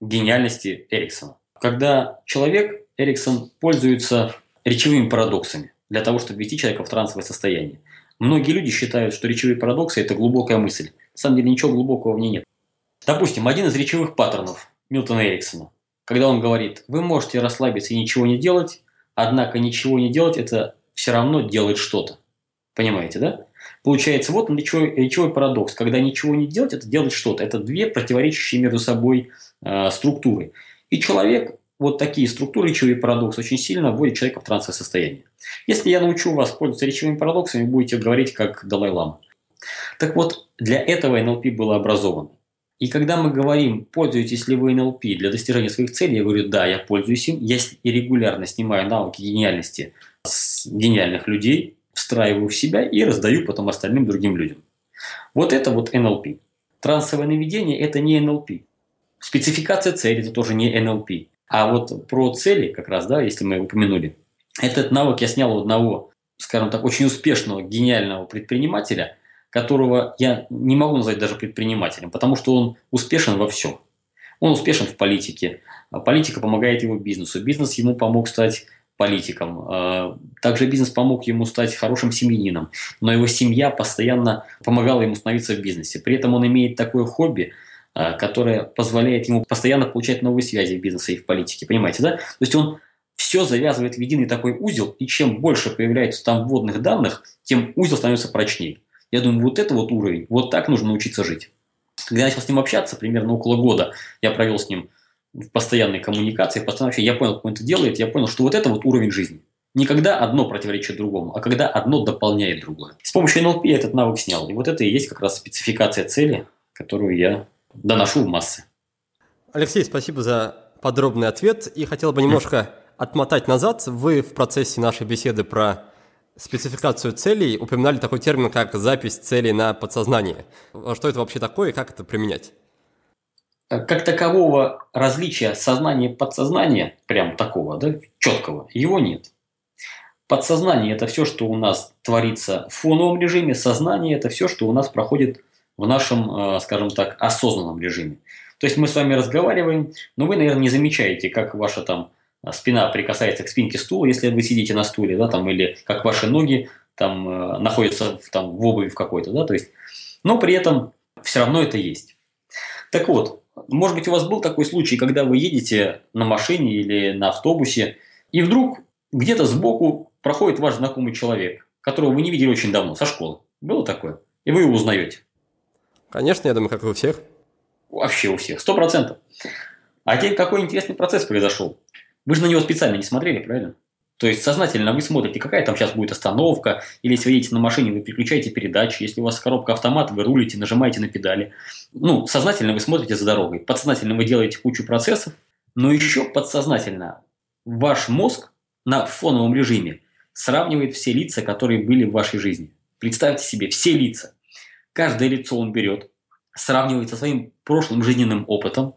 гениальности Эриксона. Когда человек, Эриксон, пользуется речевыми парадоксами для того, чтобы ввести человека в трансовое состояние. Многие люди считают, что речевые парадоксы – это глубокая мысль. На самом деле ничего глубокого в ней нет. Допустим, один из речевых паттернов Милтона Эриксона, когда он говорит, вы можете расслабиться и ничего не делать, однако ничего не делать – это все равно делать что-то. Понимаете, да? Получается, вот речевой, речевой парадокс. Когда ничего не делать, это делать что-то. Это две противоречащие между собой э, структуры. И человек, вот такие структуры речевые парадоксы очень сильно вводят человека в трансовое состояние. Если я научу вас пользоваться речевыми парадоксами, будете говорить как Далай-Лама. Так вот, для этого НЛП было образовано. И когда мы говорим, пользуетесь ли вы НЛП для достижения своих целей, я говорю, да, я пользуюсь им. Я регулярно снимаю навыки гениальности с гениальных людей, встраиваю в себя и раздаю потом остальным другим людям. Вот это вот НЛП. Трансовое наведение – это не НЛП. Спецификация цели – это тоже не НЛП. А вот про цели, как раз, да, если мы упомянули, этот навык я снял у одного, скажем так, очень успешного, гениального предпринимателя – которого я не могу назвать даже предпринимателем, потому что он успешен во всем. Он успешен в политике. Политика помогает его бизнесу. Бизнес ему помог стать политиком. А, также бизнес помог ему стать хорошим семьянином. Но его семья постоянно помогала ему становиться в бизнесе. При этом он имеет такое хобби, а, которое позволяет ему постоянно получать новые связи в бизнесе и в политике. Понимаете, да? То есть он все завязывает в единый такой узел, и чем больше появляется там вводных данных, тем узел становится прочнее. Я думаю, вот это вот уровень, вот так нужно научиться жить. Когда я начал с ним общаться, примерно около года, я провел с ним в постоянной коммуникации, постоянно я понял, как он это делает, я понял, что вот это вот уровень жизни. Не когда одно противоречит другому, а когда одно дополняет другое. С помощью NLP я этот навык снял. И вот это и есть как раз спецификация цели, которую я доношу в массы.
Алексей, спасибо за подробный ответ. И хотел бы немножко отмотать назад. Вы в процессе нашей беседы про спецификацию целей упоминали такой термин, как запись целей на подсознание. Что это вообще такое и как это применять?
Как такового различия сознания и подсознания, прям такого, да, четкого, его нет. Подсознание – это все, что у нас творится в фоновом режиме, сознание – это все, что у нас проходит в нашем, э, скажем так, осознанном режиме. То есть мы с вами разговариваем, но вы, наверное, не замечаете, как ваша там спина прикасается к спинке стула, если вы сидите на стуле, да, там, или как ваши ноги там э, находятся в, там, в обуви в какой-то, да, то есть, но при этом все равно это есть. Так вот, может быть, у вас был такой случай, когда вы едете на машине или на автобусе, и вдруг где-то сбоку проходит ваш знакомый человек, которого вы не видели очень давно, со школы. Было такое? И вы его узнаете.
Конечно, я думаю, как и у всех.
Вообще у всех, сто процентов. А теперь какой интересный процесс произошел. Вы же на него специально не смотрели, правильно? То есть сознательно вы смотрите, какая там сейчас будет остановка, или если вы едете на машине, вы переключаете передачи, если у вас коробка автомат, вы рулите, нажимаете на педали. Ну, сознательно вы смотрите за дорогой, подсознательно вы делаете кучу процессов, но еще подсознательно ваш мозг на фоновом режиме сравнивает все лица, которые были в вашей жизни. Представьте себе, все лица. Каждое лицо он берет, сравнивает со своим прошлым жизненным опытом,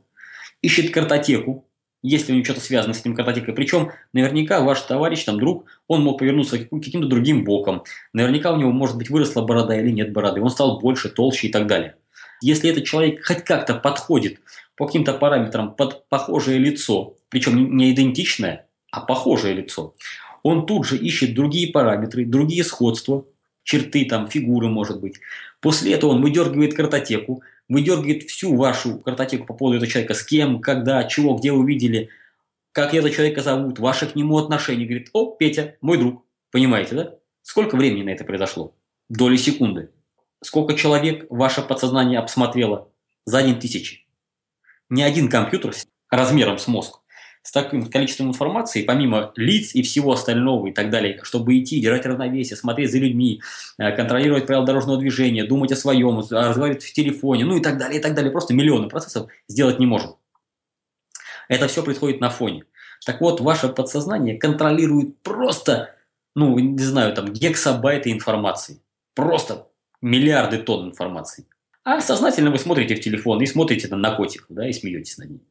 ищет картотеку, если у него что-то связано с этим картотекой. Причем наверняка ваш товарищ, там, друг, он мог повернуться каким-то другим боком. Наверняка у него, может быть, выросла борода или нет бороды. Он стал больше, толще и так далее. Если этот человек хоть как-то подходит по каким-то параметрам под похожее лицо, причем не идентичное, а похожее лицо, он тут же ищет другие параметры, другие сходства, черты, там, фигуры, может быть. После этого он выдергивает картотеку, выдергивает всю вашу картотеку по поводу этого человека, с кем, когда, чего, где вы видели, как этого человека зовут, ваши к нему отношения. Говорит, о, Петя, мой друг. Понимаете, да? Сколько времени на это произошло? Доли секунды. Сколько человек ваше подсознание обсмотрело? За один тысячи. Ни один компьютер размером с мозг с таким количеством информации, помимо лиц и всего остального и так далее, чтобы идти, держать равновесие, смотреть за людьми, э, контролировать правила дорожного движения, думать о своем, разговаривать в телефоне, ну и так далее, и так далее. Просто миллионы процессов сделать не может. Это все происходит на фоне. Так вот, ваше подсознание контролирует просто, ну, не знаю, там, гексабайты информации. Просто миллиарды тонн информации. А сознательно вы смотрите в телефон и смотрите на котиков, да, и смеетесь над ним.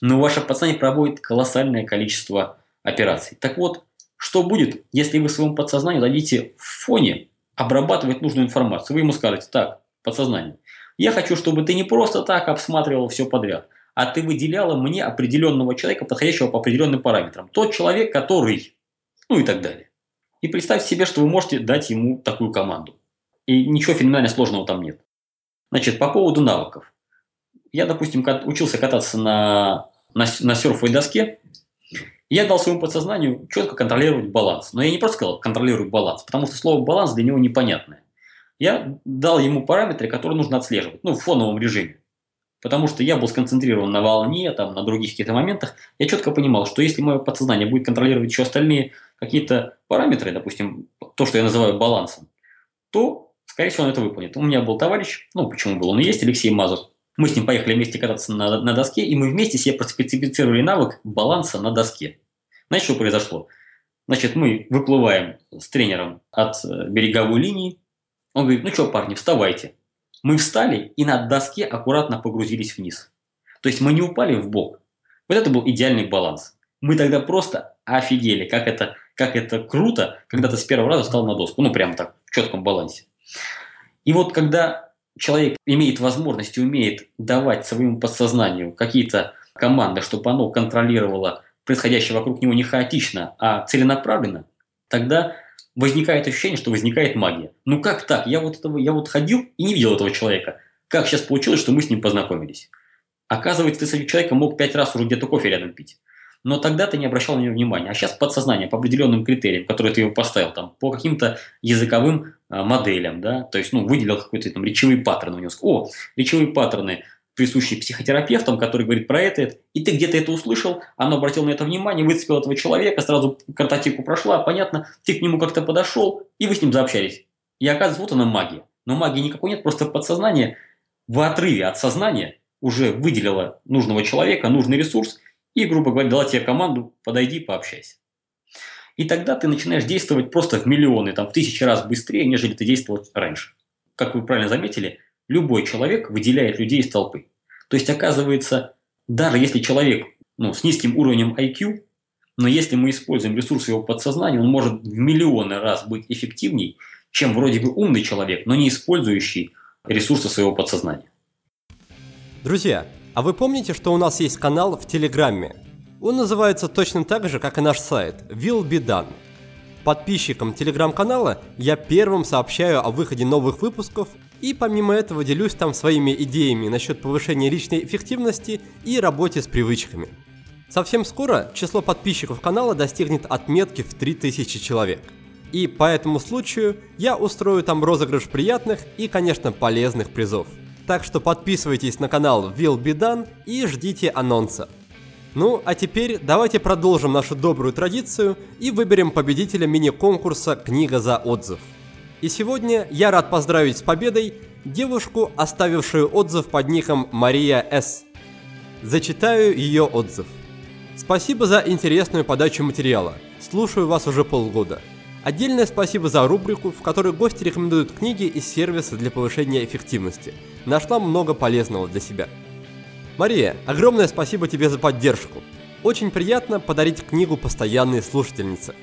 Но ваше подсознание проводит колоссальное количество операций. Так вот, что будет, если вы своему подсознанию дадите в фоне обрабатывать нужную информацию? Вы ему скажете, так, подсознание, я хочу, чтобы ты не просто так обсматривал все подряд, а ты выделяла мне определенного человека, подходящего по определенным параметрам. Тот человек, который... Ну и так далее. И представьте себе, что вы можете дать ему такую команду. И ничего феноменально сложного там нет. Значит, по поводу навыков я, допустим, учился кататься на, на, на серфовой доске, я дал своему подсознанию четко контролировать баланс. Но я не просто сказал контролировать баланс, потому что слово баланс для него непонятное. Я дал ему параметры, которые нужно отслеживать, ну, в фоновом режиме. Потому что я был сконцентрирован на волне, там, на других каких-то моментах. Я четко понимал, что если мое подсознание будет контролировать еще остальные какие-то параметры, допустим, то, что я называю балансом, то, скорее всего, он это выполнит. У меня был товарищ, ну, почему был, он и есть, Алексей Мазур. Мы с ним поехали вместе кататься на, на доске, и мы вместе себе проспецифицировали навык баланса на доске. Знаете, что произошло? Значит, мы выплываем с тренером от э, береговой линии. Он говорит, ну что, парни, вставайте. Мы встали и на доске аккуратно погрузились вниз. То есть мы не упали в бок. Вот это был идеальный баланс. Мы тогда просто офигели, как это, как это круто, когда ты с первого раза встал на доску. Ну, прямо так, в четком балансе. И вот когда человек имеет возможность и умеет давать своему подсознанию какие-то команды, чтобы оно контролировало происходящее вокруг него не хаотично, а целенаправленно, тогда возникает ощущение, что возникает магия. Ну как так? Я вот, этого, я вот ходил и не видел этого человека. Как сейчас получилось, что мы с ним познакомились? Оказывается, ты с этим человеком мог пять раз уже где-то кофе рядом пить. Но тогда ты не обращал на него внимания. А сейчас подсознание по определенным критериям, которые ты его поставил, там, по каким-то языковым моделям, да, то есть, ну, выделил какой-то там речевые паттерны у него. О, речевые паттерны, присущие психотерапевтам, который говорит про это, и ты где-то это услышал, оно обратил на это внимание, выцепил этого человека, сразу картотеку прошла, понятно, ты к нему как-то подошел, и вы с ним заобщались. И оказывается, вот она магия. Но магии никакой нет, просто подсознание в отрыве от сознания уже выделило нужного человека, нужный ресурс, и, грубо говоря, дала тебе команду, подойди, пообщайся. И тогда ты начинаешь действовать просто в миллионы, там, в тысячи раз быстрее, нежели ты действовал раньше. Как вы правильно заметили, любой человек выделяет людей из толпы. То есть, оказывается, даже если человек ну, с низким уровнем IQ, Но если мы используем ресурсы его подсознания, он может в миллионы раз быть эффективней, чем вроде бы умный человек, но не использующий ресурсы своего подсознания.
Друзья, а вы помните, что у нас есть канал в Телеграме? Он называется точно так же, как и наш сайт – Will Be Done. Подписчикам телеграм-канала я первым сообщаю о выходе новых выпусков и помимо этого делюсь там своими идеями насчет повышения личной эффективности и работе с привычками. Совсем скоро число подписчиков канала достигнет отметки в 3000 человек. И по этому случаю я устрою там розыгрыш приятных и, конечно, полезных призов. Так что подписывайтесь на канал Will Be Done и ждите анонса. Ну, а теперь давайте продолжим нашу добрую традицию и выберем победителя мини-конкурса «Книга за отзыв». И сегодня я рад поздравить с победой девушку, оставившую отзыв под ником Мария С. Зачитаю ее отзыв. Спасибо за интересную подачу материала. Слушаю вас уже полгода. Отдельное спасибо за рубрику, в которой гости рекомендуют книги и сервисы для повышения эффективности. Нашла много полезного для себя. Мария, огромное спасибо тебе за поддержку. Очень приятно подарить книгу постоянной слушательнице.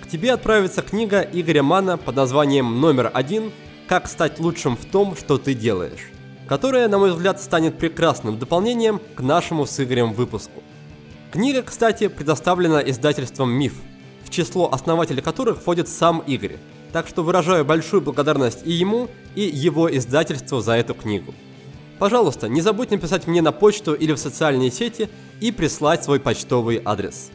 К тебе отправится книга Игоря Мана под названием «Номер один. Как стать лучшим в том, что ты делаешь», которая, на мой взгляд, станет прекрасным дополнением к нашему с Игорем выпуску. Книга, кстати, предоставлена издательством «Миф», в число основателей которых входит сам Игорь, так что выражаю большую благодарность и ему, и его издательству за эту книгу. Пожалуйста, не забудь написать мне на почту или в социальные сети и прислать свой почтовый адрес.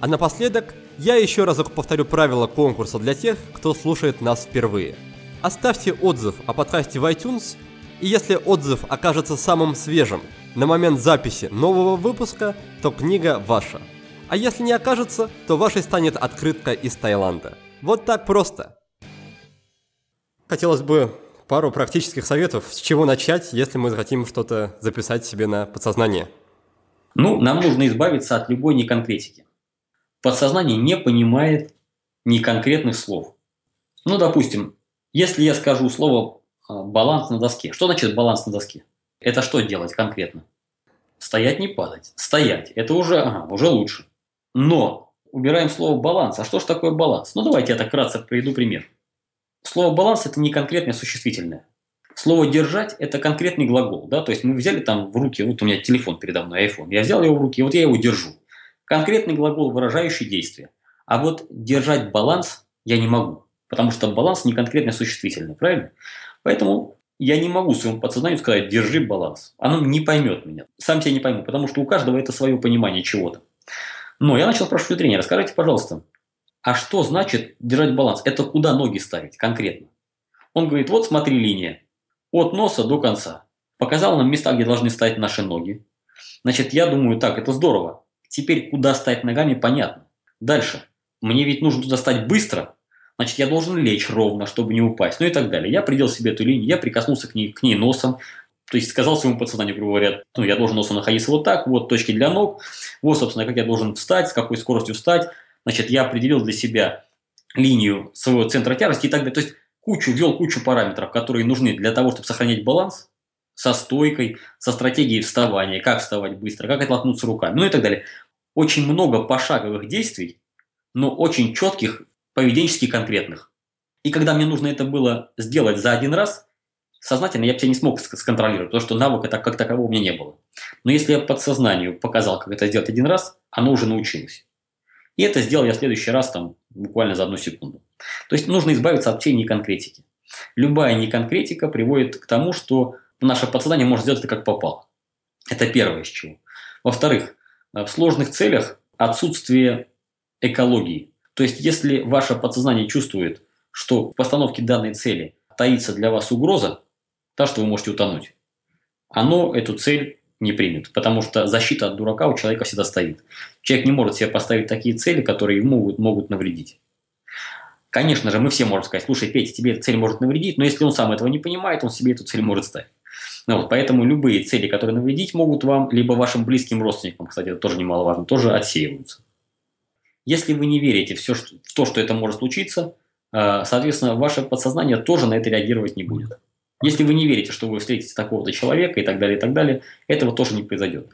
А напоследок, я еще разок повторю правила конкурса для тех, кто слушает нас впервые. Оставьте отзыв о подкасте в iTunes, и если отзыв окажется самым свежим на момент записи нового выпуска, то книга ваша. А если не окажется, то вашей станет открытка из Таиланда. Вот так просто. Хотелось бы пару практических советов, с чего начать, если мы захотим что-то записать себе на подсознание.
Ну, нам нужно избавиться от любой неконкретики. Подсознание не понимает неконкретных слов. Ну, допустим, если я скажу слово а, «баланс на доске», что значит баланс на доске? Это что делать конкретно? Стоять, не падать. Стоять. Это уже, ага, уже лучше. Но убираем слово баланс. А что же такое баланс? Ну, давайте я так вкратце приведу пример. Слово «баланс» – это не конкретное существительное. Слово «держать» – это конкретный глагол. Да? То есть мы взяли там в руки, вот у меня телефон передо мной, iPhone, я взял его в руки, вот я его держу. Конкретный глагол, выражающий действие. А вот держать баланс я не могу, потому что баланс не конкретное существительное, правильно? Поэтому я не могу своему подсознанию сказать «держи баланс». Оно не поймет меня. Сам себя не пойму, потому что у каждого это свое понимание чего-то. Но я начал спрашивать у тренера, скажите, пожалуйста, а что значит держать баланс? Это куда ноги ставить конкретно? Он говорит, вот смотри линия. От носа до конца. Показал нам места, где должны стоять наши ноги. Значит, я думаю, так, это здорово. Теперь куда стать ногами, понятно. Дальше. Мне ведь нужно туда стать быстро. Значит, я должен лечь ровно, чтобы не упасть. Ну и так далее. Я придел себе эту линию, я прикоснулся к ней, к ней носом. То есть сказал своему подсознанию, грубо говоря, ну, я должен носом находиться вот так, вот точки для ног, вот, собственно, как я должен встать, с какой скоростью встать, Значит, я определил для себя линию своего центра тяжести и так далее. То есть кучу, ввел кучу параметров, которые нужны для того, чтобы сохранять баланс со стойкой, со стратегией вставания, как вставать быстро, как оттолкнуться руками, ну и так далее. Очень много пошаговых действий, но очень четких, поведенчески конкретных. И когда мне нужно это было сделать за один раз, сознательно я бы себя не смог сконтролировать, потому что навыка так, как такового у меня не было. Но если я подсознанию показал, как это сделать один раз, оно уже научилось. И это сделал я в следующий раз там буквально за одну секунду. То есть нужно избавиться от всей неконкретики. Любая неконкретика приводит к тому, что наше подсознание может сделать это как попало. Это первое из чего. Во-вторых, в сложных целях отсутствие экологии. То есть если ваше подсознание чувствует, что в постановке данной цели таится для вас угроза, та, что вы можете утонуть, оно эту цель не примет, потому что защита от дурака у человека всегда стоит. Человек не может себе поставить такие цели, которые ему могут, могут навредить. Конечно же, мы все можем сказать, слушай, Петя, тебе эта цель может навредить, но если он сам этого не понимает, он себе эту цель может ставить. Ну, вот, поэтому любые цели, которые навредить могут вам, либо вашим близким родственникам, кстати, это тоже немаловажно, тоже отсеиваются. Если вы не верите все, в то, что это может случиться, э, соответственно, ваше подсознание тоже на это реагировать не будет. Если вы не верите, что вы встретите такого-то человека и так далее, и так далее, этого тоже не произойдет.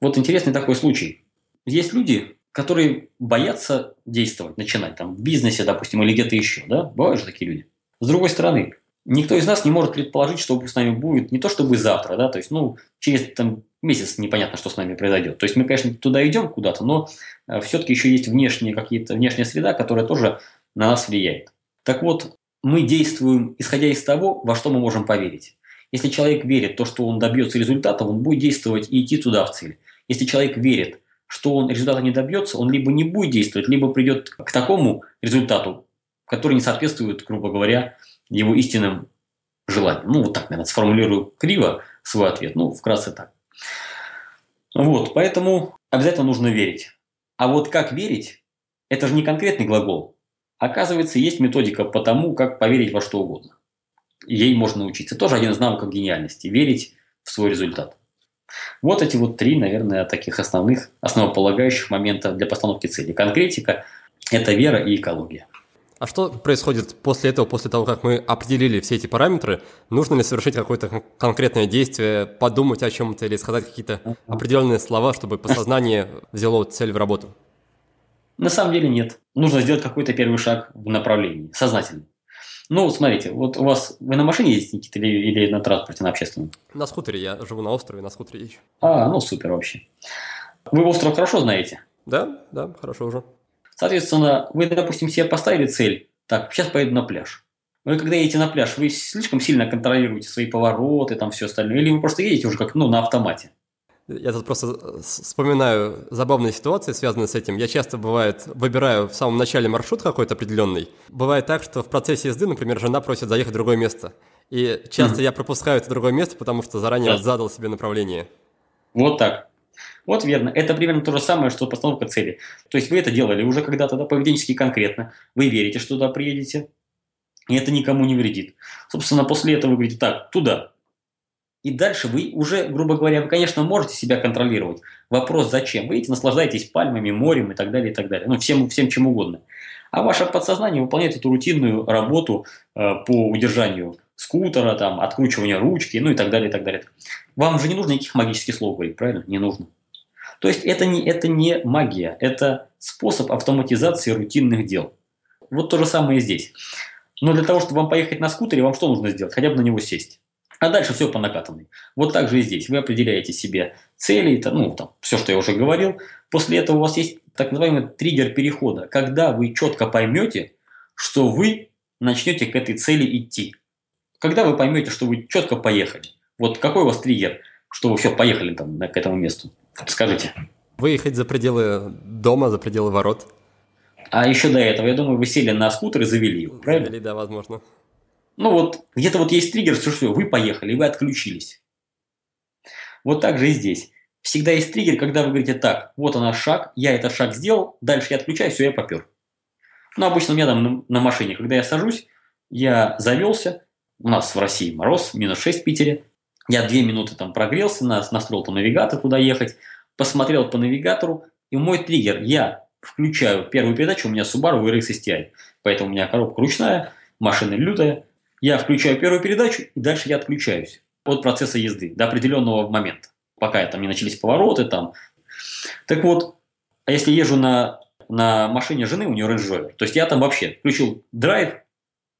Вот интересный такой случай. Есть люди, которые боятся действовать, начинать там в бизнесе, допустим, или где-то еще, да, бывают же такие люди. С другой стороны, никто из нас не может предположить, что с нами будет не то чтобы завтра, да, то есть, ну, через там, месяц непонятно, что с нами произойдет. То есть мы, конечно, туда идем куда-то, но э, все-таки еще есть внешние какие-то, внешняя среда, которая тоже на нас влияет. Так вот, мы действуем, исходя из того, во что мы можем поверить. Если человек верит в то, что он добьется результата, он будет действовать и идти туда в цель. Если человек верит, что он результата не добьется, он либо не будет действовать, либо придет к такому результату, который не соответствует, грубо говоря, его истинным желаниям. Ну, вот так, наверное, сформулирую криво свой ответ. Ну, вкратце так. Вот, поэтому обязательно нужно верить. А вот как верить, это же не конкретный глагол. Оказывается, есть методика по тому, как поверить во что угодно. Ей можно научиться. Тоже один из навыков гениальности – верить в свой результат. Вот эти вот три, наверное, таких основных, основополагающих момента для постановки цели. Конкретика – это вера и экология.
А что происходит после этого, после того, как мы определили все эти параметры? Нужно ли совершить какое-то конкретное действие, подумать о чем-то или сказать какие-то определенные слова, чтобы подсознание взяло цель в работу?
На самом деле нет. Нужно сделать какой-то первый шаг в направлении, сознательный. Ну, смотрите, вот у вас, вы на машине ездите, Никита, или, или на транспорте, на общественном?
На скутере, я живу на острове, на скутере езжу.
А, ну супер вообще. Вы остров хорошо знаете?
Да, да, хорошо уже.
Соответственно, вы, допустим, себе поставили цель, так, сейчас поеду на пляж. Вы когда едете на пляж, вы слишком сильно контролируете свои повороты, там все остальное, или вы просто едете уже как, ну, на автомате?
Я тут просто э, вспоминаю забавные ситуации, связанные с этим. Я часто, бывает, выбираю в самом начале маршрут какой-то определенный. Бывает так, что в процессе езды, например, жена просит заехать в другое место. И часто mm-hmm. я пропускаю это другое место, потому что заранее да. задал себе направление.
Вот так. Вот верно. Это примерно то же самое, что постановка цели. То есть вы это делали уже когда-то, да, поведенчески конкретно. Вы верите, что туда приедете, и это никому не вредит. Собственно, после этого вы говорите, так, туда, и дальше вы уже, грубо говоря, вы, конечно, можете себя контролировать. Вопрос зачем? Вы видите, наслаждаетесь пальмами, морем и так далее, и так далее. Ну, всем, всем чем угодно. А ваше подсознание выполняет эту рутинную работу э, по удержанию скутера, там, откручивания ручки, ну и так далее, и так далее. Вам же не нужно никаких магических слов говорить, правильно? Не нужно. То есть это не, это не магия, это способ автоматизации рутинных дел. Вот то же самое и здесь. Но для того, чтобы вам поехать на скутере, вам что нужно сделать? Хотя бы на него сесть. А дальше все по накатанной. Вот так же и здесь. Вы определяете себе цели, ну, там, все, что я уже говорил. После этого у вас есть так называемый триггер перехода, когда вы четко поймете, что вы начнете к этой цели идти. Когда вы поймете, что вы четко поехали. Вот какой у вас триггер, что вы все, поехали там к этому месту? Скажите.
Выехать за пределы дома, за пределы ворот.
А еще до этого, я думаю, вы сели на скутер и завели его, правильно?
Завели, да, возможно.
Ну вот, где-то вот есть триггер, все, все, вы поехали, вы отключились. Вот так же и здесь. Всегда есть триггер, когда вы говорите, так, вот она шаг, я этот шаг сделал, дальше я отключаюсь, все, я попер. Ну, обычно у меня там на, машине, когда я сажусь, я завелся, у нас в России мороз, минус 6 в Питере, я две минуты там прогрелся, нас, настроил по навигатору туда ехать, посмотрел по навигатору, и мой триггер, я включаю первую передачу, у меня Subaru RX STI, поэтому у меня коробка ручная, машина лютая, я включаю первую передачу, и дальше я отключаюсь от процесса езды до определенного момента, пока там не начались повороты. Там. Так вот, а если езжу на, на машине жены, у нее Range Rover, то есть я там вообще включил драйв,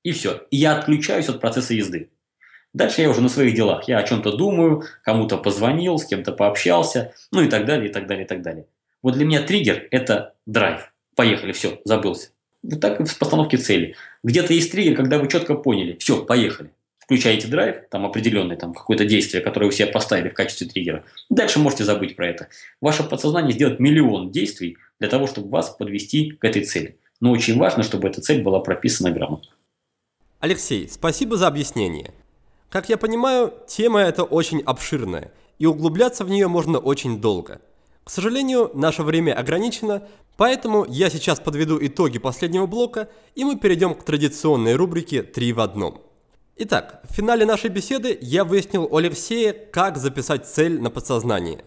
и все. И я отключаюсь от процесса езды. Дальше я уже на своих делах. Я о чем-то думаю, кому-то позвонил, с кем-то пообщался, ну и так далее, и так далее, и так далее. Вот для меня триггер – это драйв. Поехали, все, забылся. Вот так и в постановке цели. Где-то есть триггер, когда вы четко поняли, все, поехали. Включаете драйв, там определенное там, какое-то действие, которое вы себе поставили в качестве триггера. Дальше можете забыть про это. Ваше подсознание сделает миллион действий для того, чтобы вас подвести к этой цели. Но очень важно, чтобы эта цель была прописана грамотно.
Алексей, спасибо за объяснение. Как я понимаю, тема эта очень обширная, и углубляться в нее можно очень долго. К сожалению, наше время ограничено, Поэтому я сейчас подведу итоги последнего блока, и мы перейдем к традиционной рубрике «Три в одном». Итак, в финале нашей беседы я выяснил у Алексея, как записать цель на подсознание.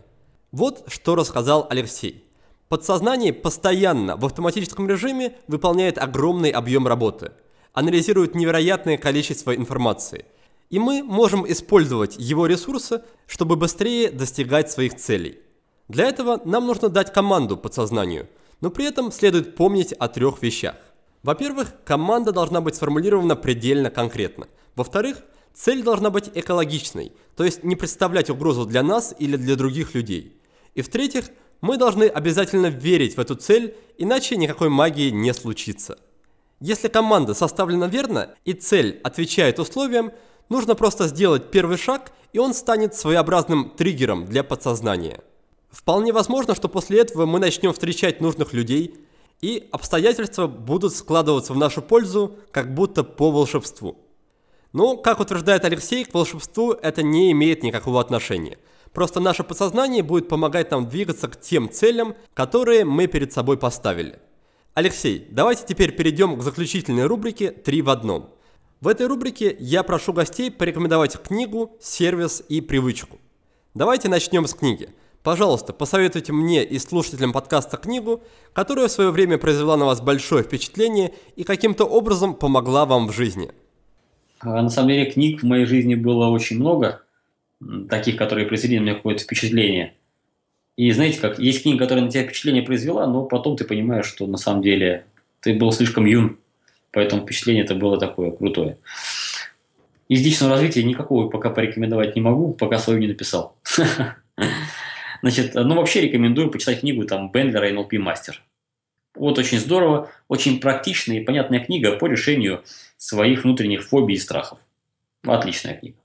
Вот что рассказал Алексей. Подсознание постоянно в автоматическом режиме выполняет огромный объем работы, анализирует невероятное количество информации. И мы можем использовать его ресурсы, чтобы быстрее достигать своих целей. Для этого нам нужно дать команду подсознанию – Но при этом следует помнить о трех вещах. Во-первых, команда должна быть сформулирована предельно конкретно. Во-вторых, цель должна быть экологичной, то есть не представлять угрозу для нас или для других людей. И в-третьих, мы должны обязательно верить в эту цель, иначе никакой магии не случится. Если команда составлена верно и цель отвечает условиям, нужно просто сделать первый шаг, и он станет своеобразным триггером для подсознания. Вполне возможно, что после этого мы начнем встречать нужных людей, и обстоятельства будут складываться в нашу пользу, как будто по волшебству. Но, как утверждает Алексей, к волшебству это не имеет никакого отношения. Просто наше подсознание будет помогать нам двигаться к тем целям, которые мы перед собой поставили. Алексей, давайте теперь перейдем к заключительной рубрике «Три в одном». В этой рубрике я прошу гостей порекомендовать книгу, сервис и привычку. Давайте начнем с книги – Пожалуйста, посоветуйте мне и слушателям подкаста книгу, которая в свое время произвела на вас большое впечатление и каким-то образом помогла вам в жизни.
А, на самом деле книг в моей жизни было очень много, таких, которые произвели на меня какое-то впечатление. И знаете, как есть книга, которая на тебя впечатление произвела, но потом ты понимаешь, что на самом деле ты был слишком юн, поэтому впечатление это было такое крутое. Из личного развития никакого пока порекомендовать не могу, пока свою не написал. Значит, ну вообще рекомендую почитать книгу там Бендлера NLP Мастер. Вот очень здорово, очень практичная и понятная книга по решению своих внутренних фобий и страхов. Отличная книга.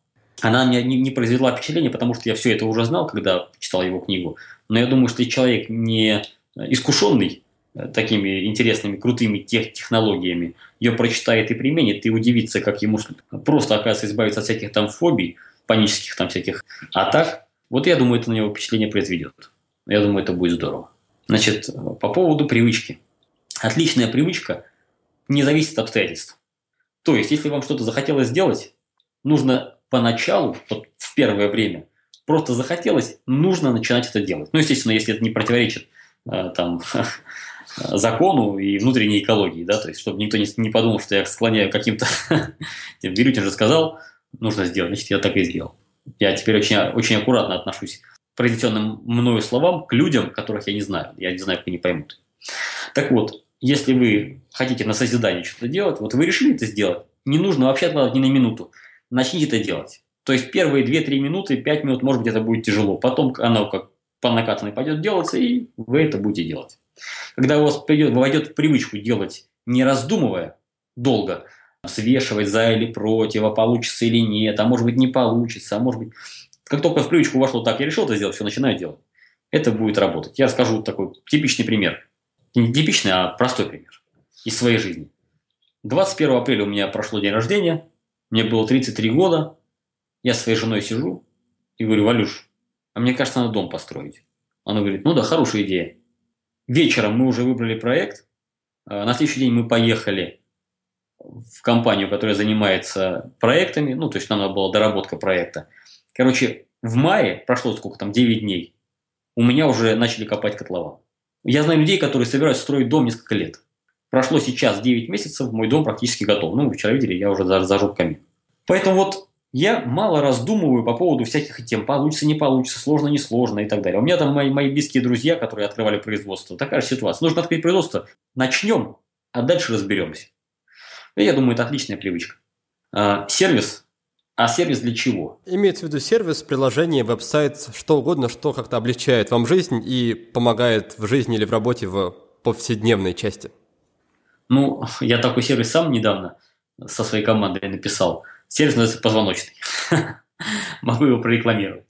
Она мне не, произвела впечатления, потому что я все это уже знал, когда читал его книгу. Но я думаю, что человек не искушенный э, такими интересными, крутыми тех технологиями, ее прочитает и применит, и удивится, как ему просто, оказывается, избавиться от всяких там фобий, панических там всяких атак, вот я думаю, это на него впечатление произведет. Я думаю, это будет здорово. Значит, по поводу привычки. Отличная привычка не зависит от обстоятельств. То есть, если вам что-то захотелось сделать, нужно поначалу, вот в первое время, просто захотелось, нужно начинать это делать. Ну, естественно, если это не противоречит э, там, закону и внутренней экологии, да, то есть, чтобы никто не, не подумал, что я склоняю каким-то... Бирютин же сказал, нужно сделать, значит, я так и сделал. Я теперь очень, очень аккуратно отношусь к произнесенным мною словам к людям, которых я не знаю. Я не знаю, как они поймут. Так вот, если вы хотите на созидание что-то делать, вот вы решили это сделать, не нужно вообще откладывать ни на минуту. Начните это делать. То есть первые 2-3 минуты, 5 минут, может быть, это будет тяжело. Потом оно как по накатанной пойдет делаться, и вы это будете делать. Когда у вас придет, войдет в привычку делать, не раздумывая долго, свешивать за или против, а получится или нет, а может быть не получится, а может быть... Как только в привычку вошло так, я решил это сделать, все, начинаю делать. Это будет работать. Я скажу такой типичный пример. Не типичный, а простой пример из своей жизни. 21 апреля у меня прошло день рождения, мне было 33 года, я с своей женой сижу и говорю, Валюш, а мне кажется, надо дом построить. Она говорит, ну да, хорошая идея. Вечером мы уже выбрали проект, а на следующий день мы поехали в компанию, которая занимается проектами, ну, то есть нам надо была доработка проекта. Короче, в мае, прошло сколько там, 9 дней, у меня уже начали копать котлован. Я знаю людей, которые собираются строить дом несколько лет. Прошло сейчас 9 месяцев, мой дом практически готов. Ну, вы вчера видели, я уже зажег камин. Поэтому вот я мало раздумываю по поводу всяких тем, получится, не получится, сложно, не сложно и так далее. У меня там мои, мои близкие друзья, которые открывали производство. Такая же ситуация. Нужно открыть производство, начнем, а дальше разберемся. Я думаю, это отличная привычка. А, сервис. А сервис для чего?
Имеется в виду сервис, приложение, веб-сайт, что угодно, что как-то облегчает вам жизнь и помогает в жизни или в работе в повседневной части.
Ну, я такой сервис сам недавно со своей командой написал. Сервис называется позвоночный. Могу его прорекламировать.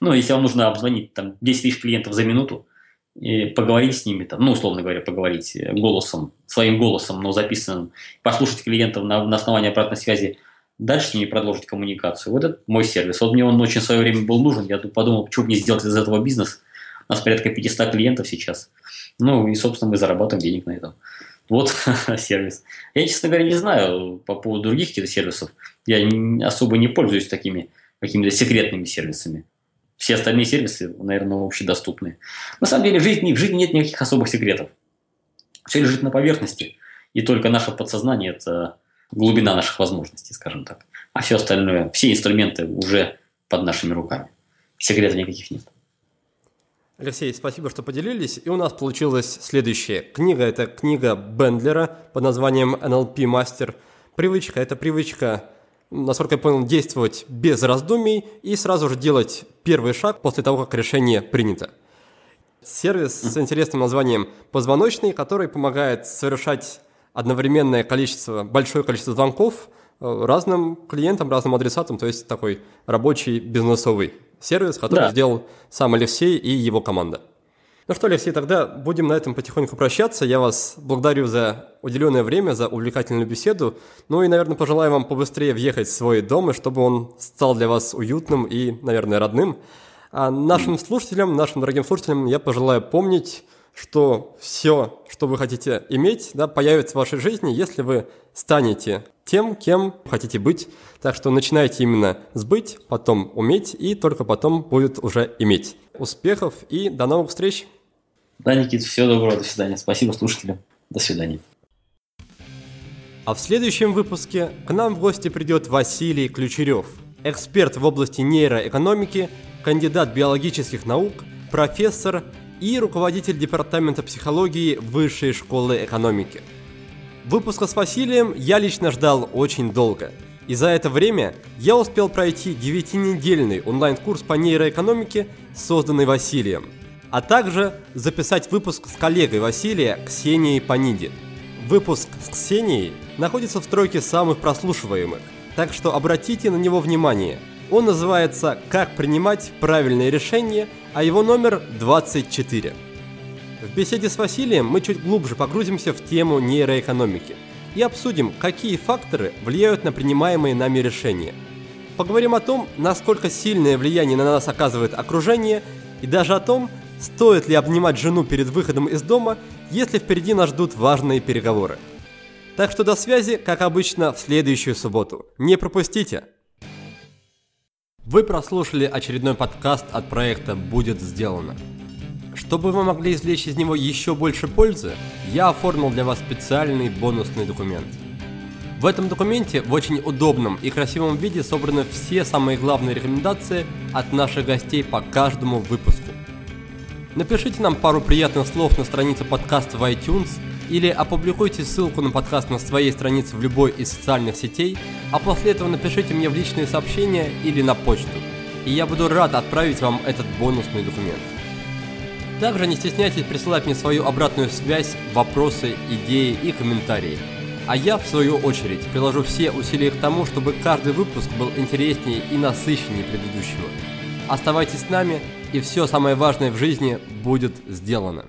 Ну, если вам нужно обзвонить там 10 тысяч клиентов за минуту, и поговорить с ними, там, ну, условно говоря, поговорить э, голосом, своим голосом, но записанным, послушать клиентов на, на основании обратной связи, дальше с ними продолжить коммуникацию. Вот это мой сервис. Вот мне он очень в свое время был нужен. Я подумал, почему мне сделать из этого бизнес. У нас порядка 500 клиентов сейчас. Ну, и, собственно, мы зарабатываем денег на этом. Вот сервис. Я, честно говоря, не знаю по поводу других каких-то сервисов. Я особо не пользуюсь такими какими-то секретными сервисами. Все остальные сервисы, наверное, общедоступны. На самом деле в жизни, в жизни нет никаких особых секретов. Все лежит на поверхности, и только наше подсознание – это глубина наших возможностей, скажем так. А все остальное, все инструменты уже под нашими руками. Секретов никаких нет.
Алексей, спасибо, что поделились. И у нас получилась следующая книга. Это книга Бендлера под названием NLP Мастер. Привычка – это привычка, насколько я понял, действовать без раздумий и сразу же делать первый шаг после того, как решение принято. Сервис с интересным названием «Позвоночный», который помогает совершать одновременное количество, большое количество звонков э, разным клиентам, разным адресатам, то есть такой рабочий бизнесовый сервис, который да. сделал сам Алексей и его команда. Ну что, Алексей, тогда будем на этом потихоньку прощаться. Я вас благодарю за уделенное время, за увлекательную беседу. Ну и, наверное, пожелаю вам побыстрее въехать в свой дом, и чтобы он стал для вас уютным и, наверное, родным. А нашим слушателям, нашим дорогим слушателям я пожелаю помнить, что все, что вы хотите иметь, да, появится в вашей жизни, если вы станете тем, кем хотите быть. Так что начинайте именно с быть, потом уметь, и только потом будет уже иметь. Успехов и до новых встреч!
Да, Никит, всего доброго, до свидания. Спасибо слушателям. До свидания.
А в следующем выпуске к нам в гости придет Василий Ключерев, эксперт в области нейроэкономики, кандидат биологических наук, профессор и руководитель департамента психологии Высшей школы экономики – Выпуска с Василием я лично ждал очень долго. И за это время я успел пройти 9-недельный онлайн-курс по нейроэкономике, созданный Василием, а также записать выпуск с коллегой Василия Ксенией Паниди. Выпуск с Ксенией находится в стройке самых прослушиваемых, так что обратите на него внимание. Он называется «Как принимать правильные решения», а его номер 24. В беседе с Василием мы чуть глубже погрузимся в тему нейроэкономики и обсудим, какие факторы влияют на принимаемые нами решения. Поговорим о том, насколько сильное влияние на нас оказывает окружение, и даже о том, стоит ли обнимать жену перед выходом из дома, если впереди нас ждут важные переговоры. Так что до связи, как обычно, в следующую субботу. Не пропустите! Вы прослушали очередной подкаст от проекта «Будет сделано». Чтобы вы могли извлечь из него еще больше пользы, я оформил для вас специальный бонусный документ. В этом документе в очень удобном и красивом виде собраны все самые главные рекомендации от наших гостей по каждому выпуску. Напишите нам пару приятных слов на странице подкаста в iTunes или опубликуйте ссылку на подкаст на своей странице в любой из социальных сетей, а после этого напишите мне в личные сообщения или на почту, и я буду рад отправить вам этот бонусный документ. Также не стесняйтесь присылать мне свою обратную связь, вопросы, идеи и комментарии. А я, в свою очередь, приложу все усилия к тому, чтобы каждый выпуск был интереснее и насыщеннее предыдущего. Оставайтесь с нами, и все самое важное в жизни будет сделано.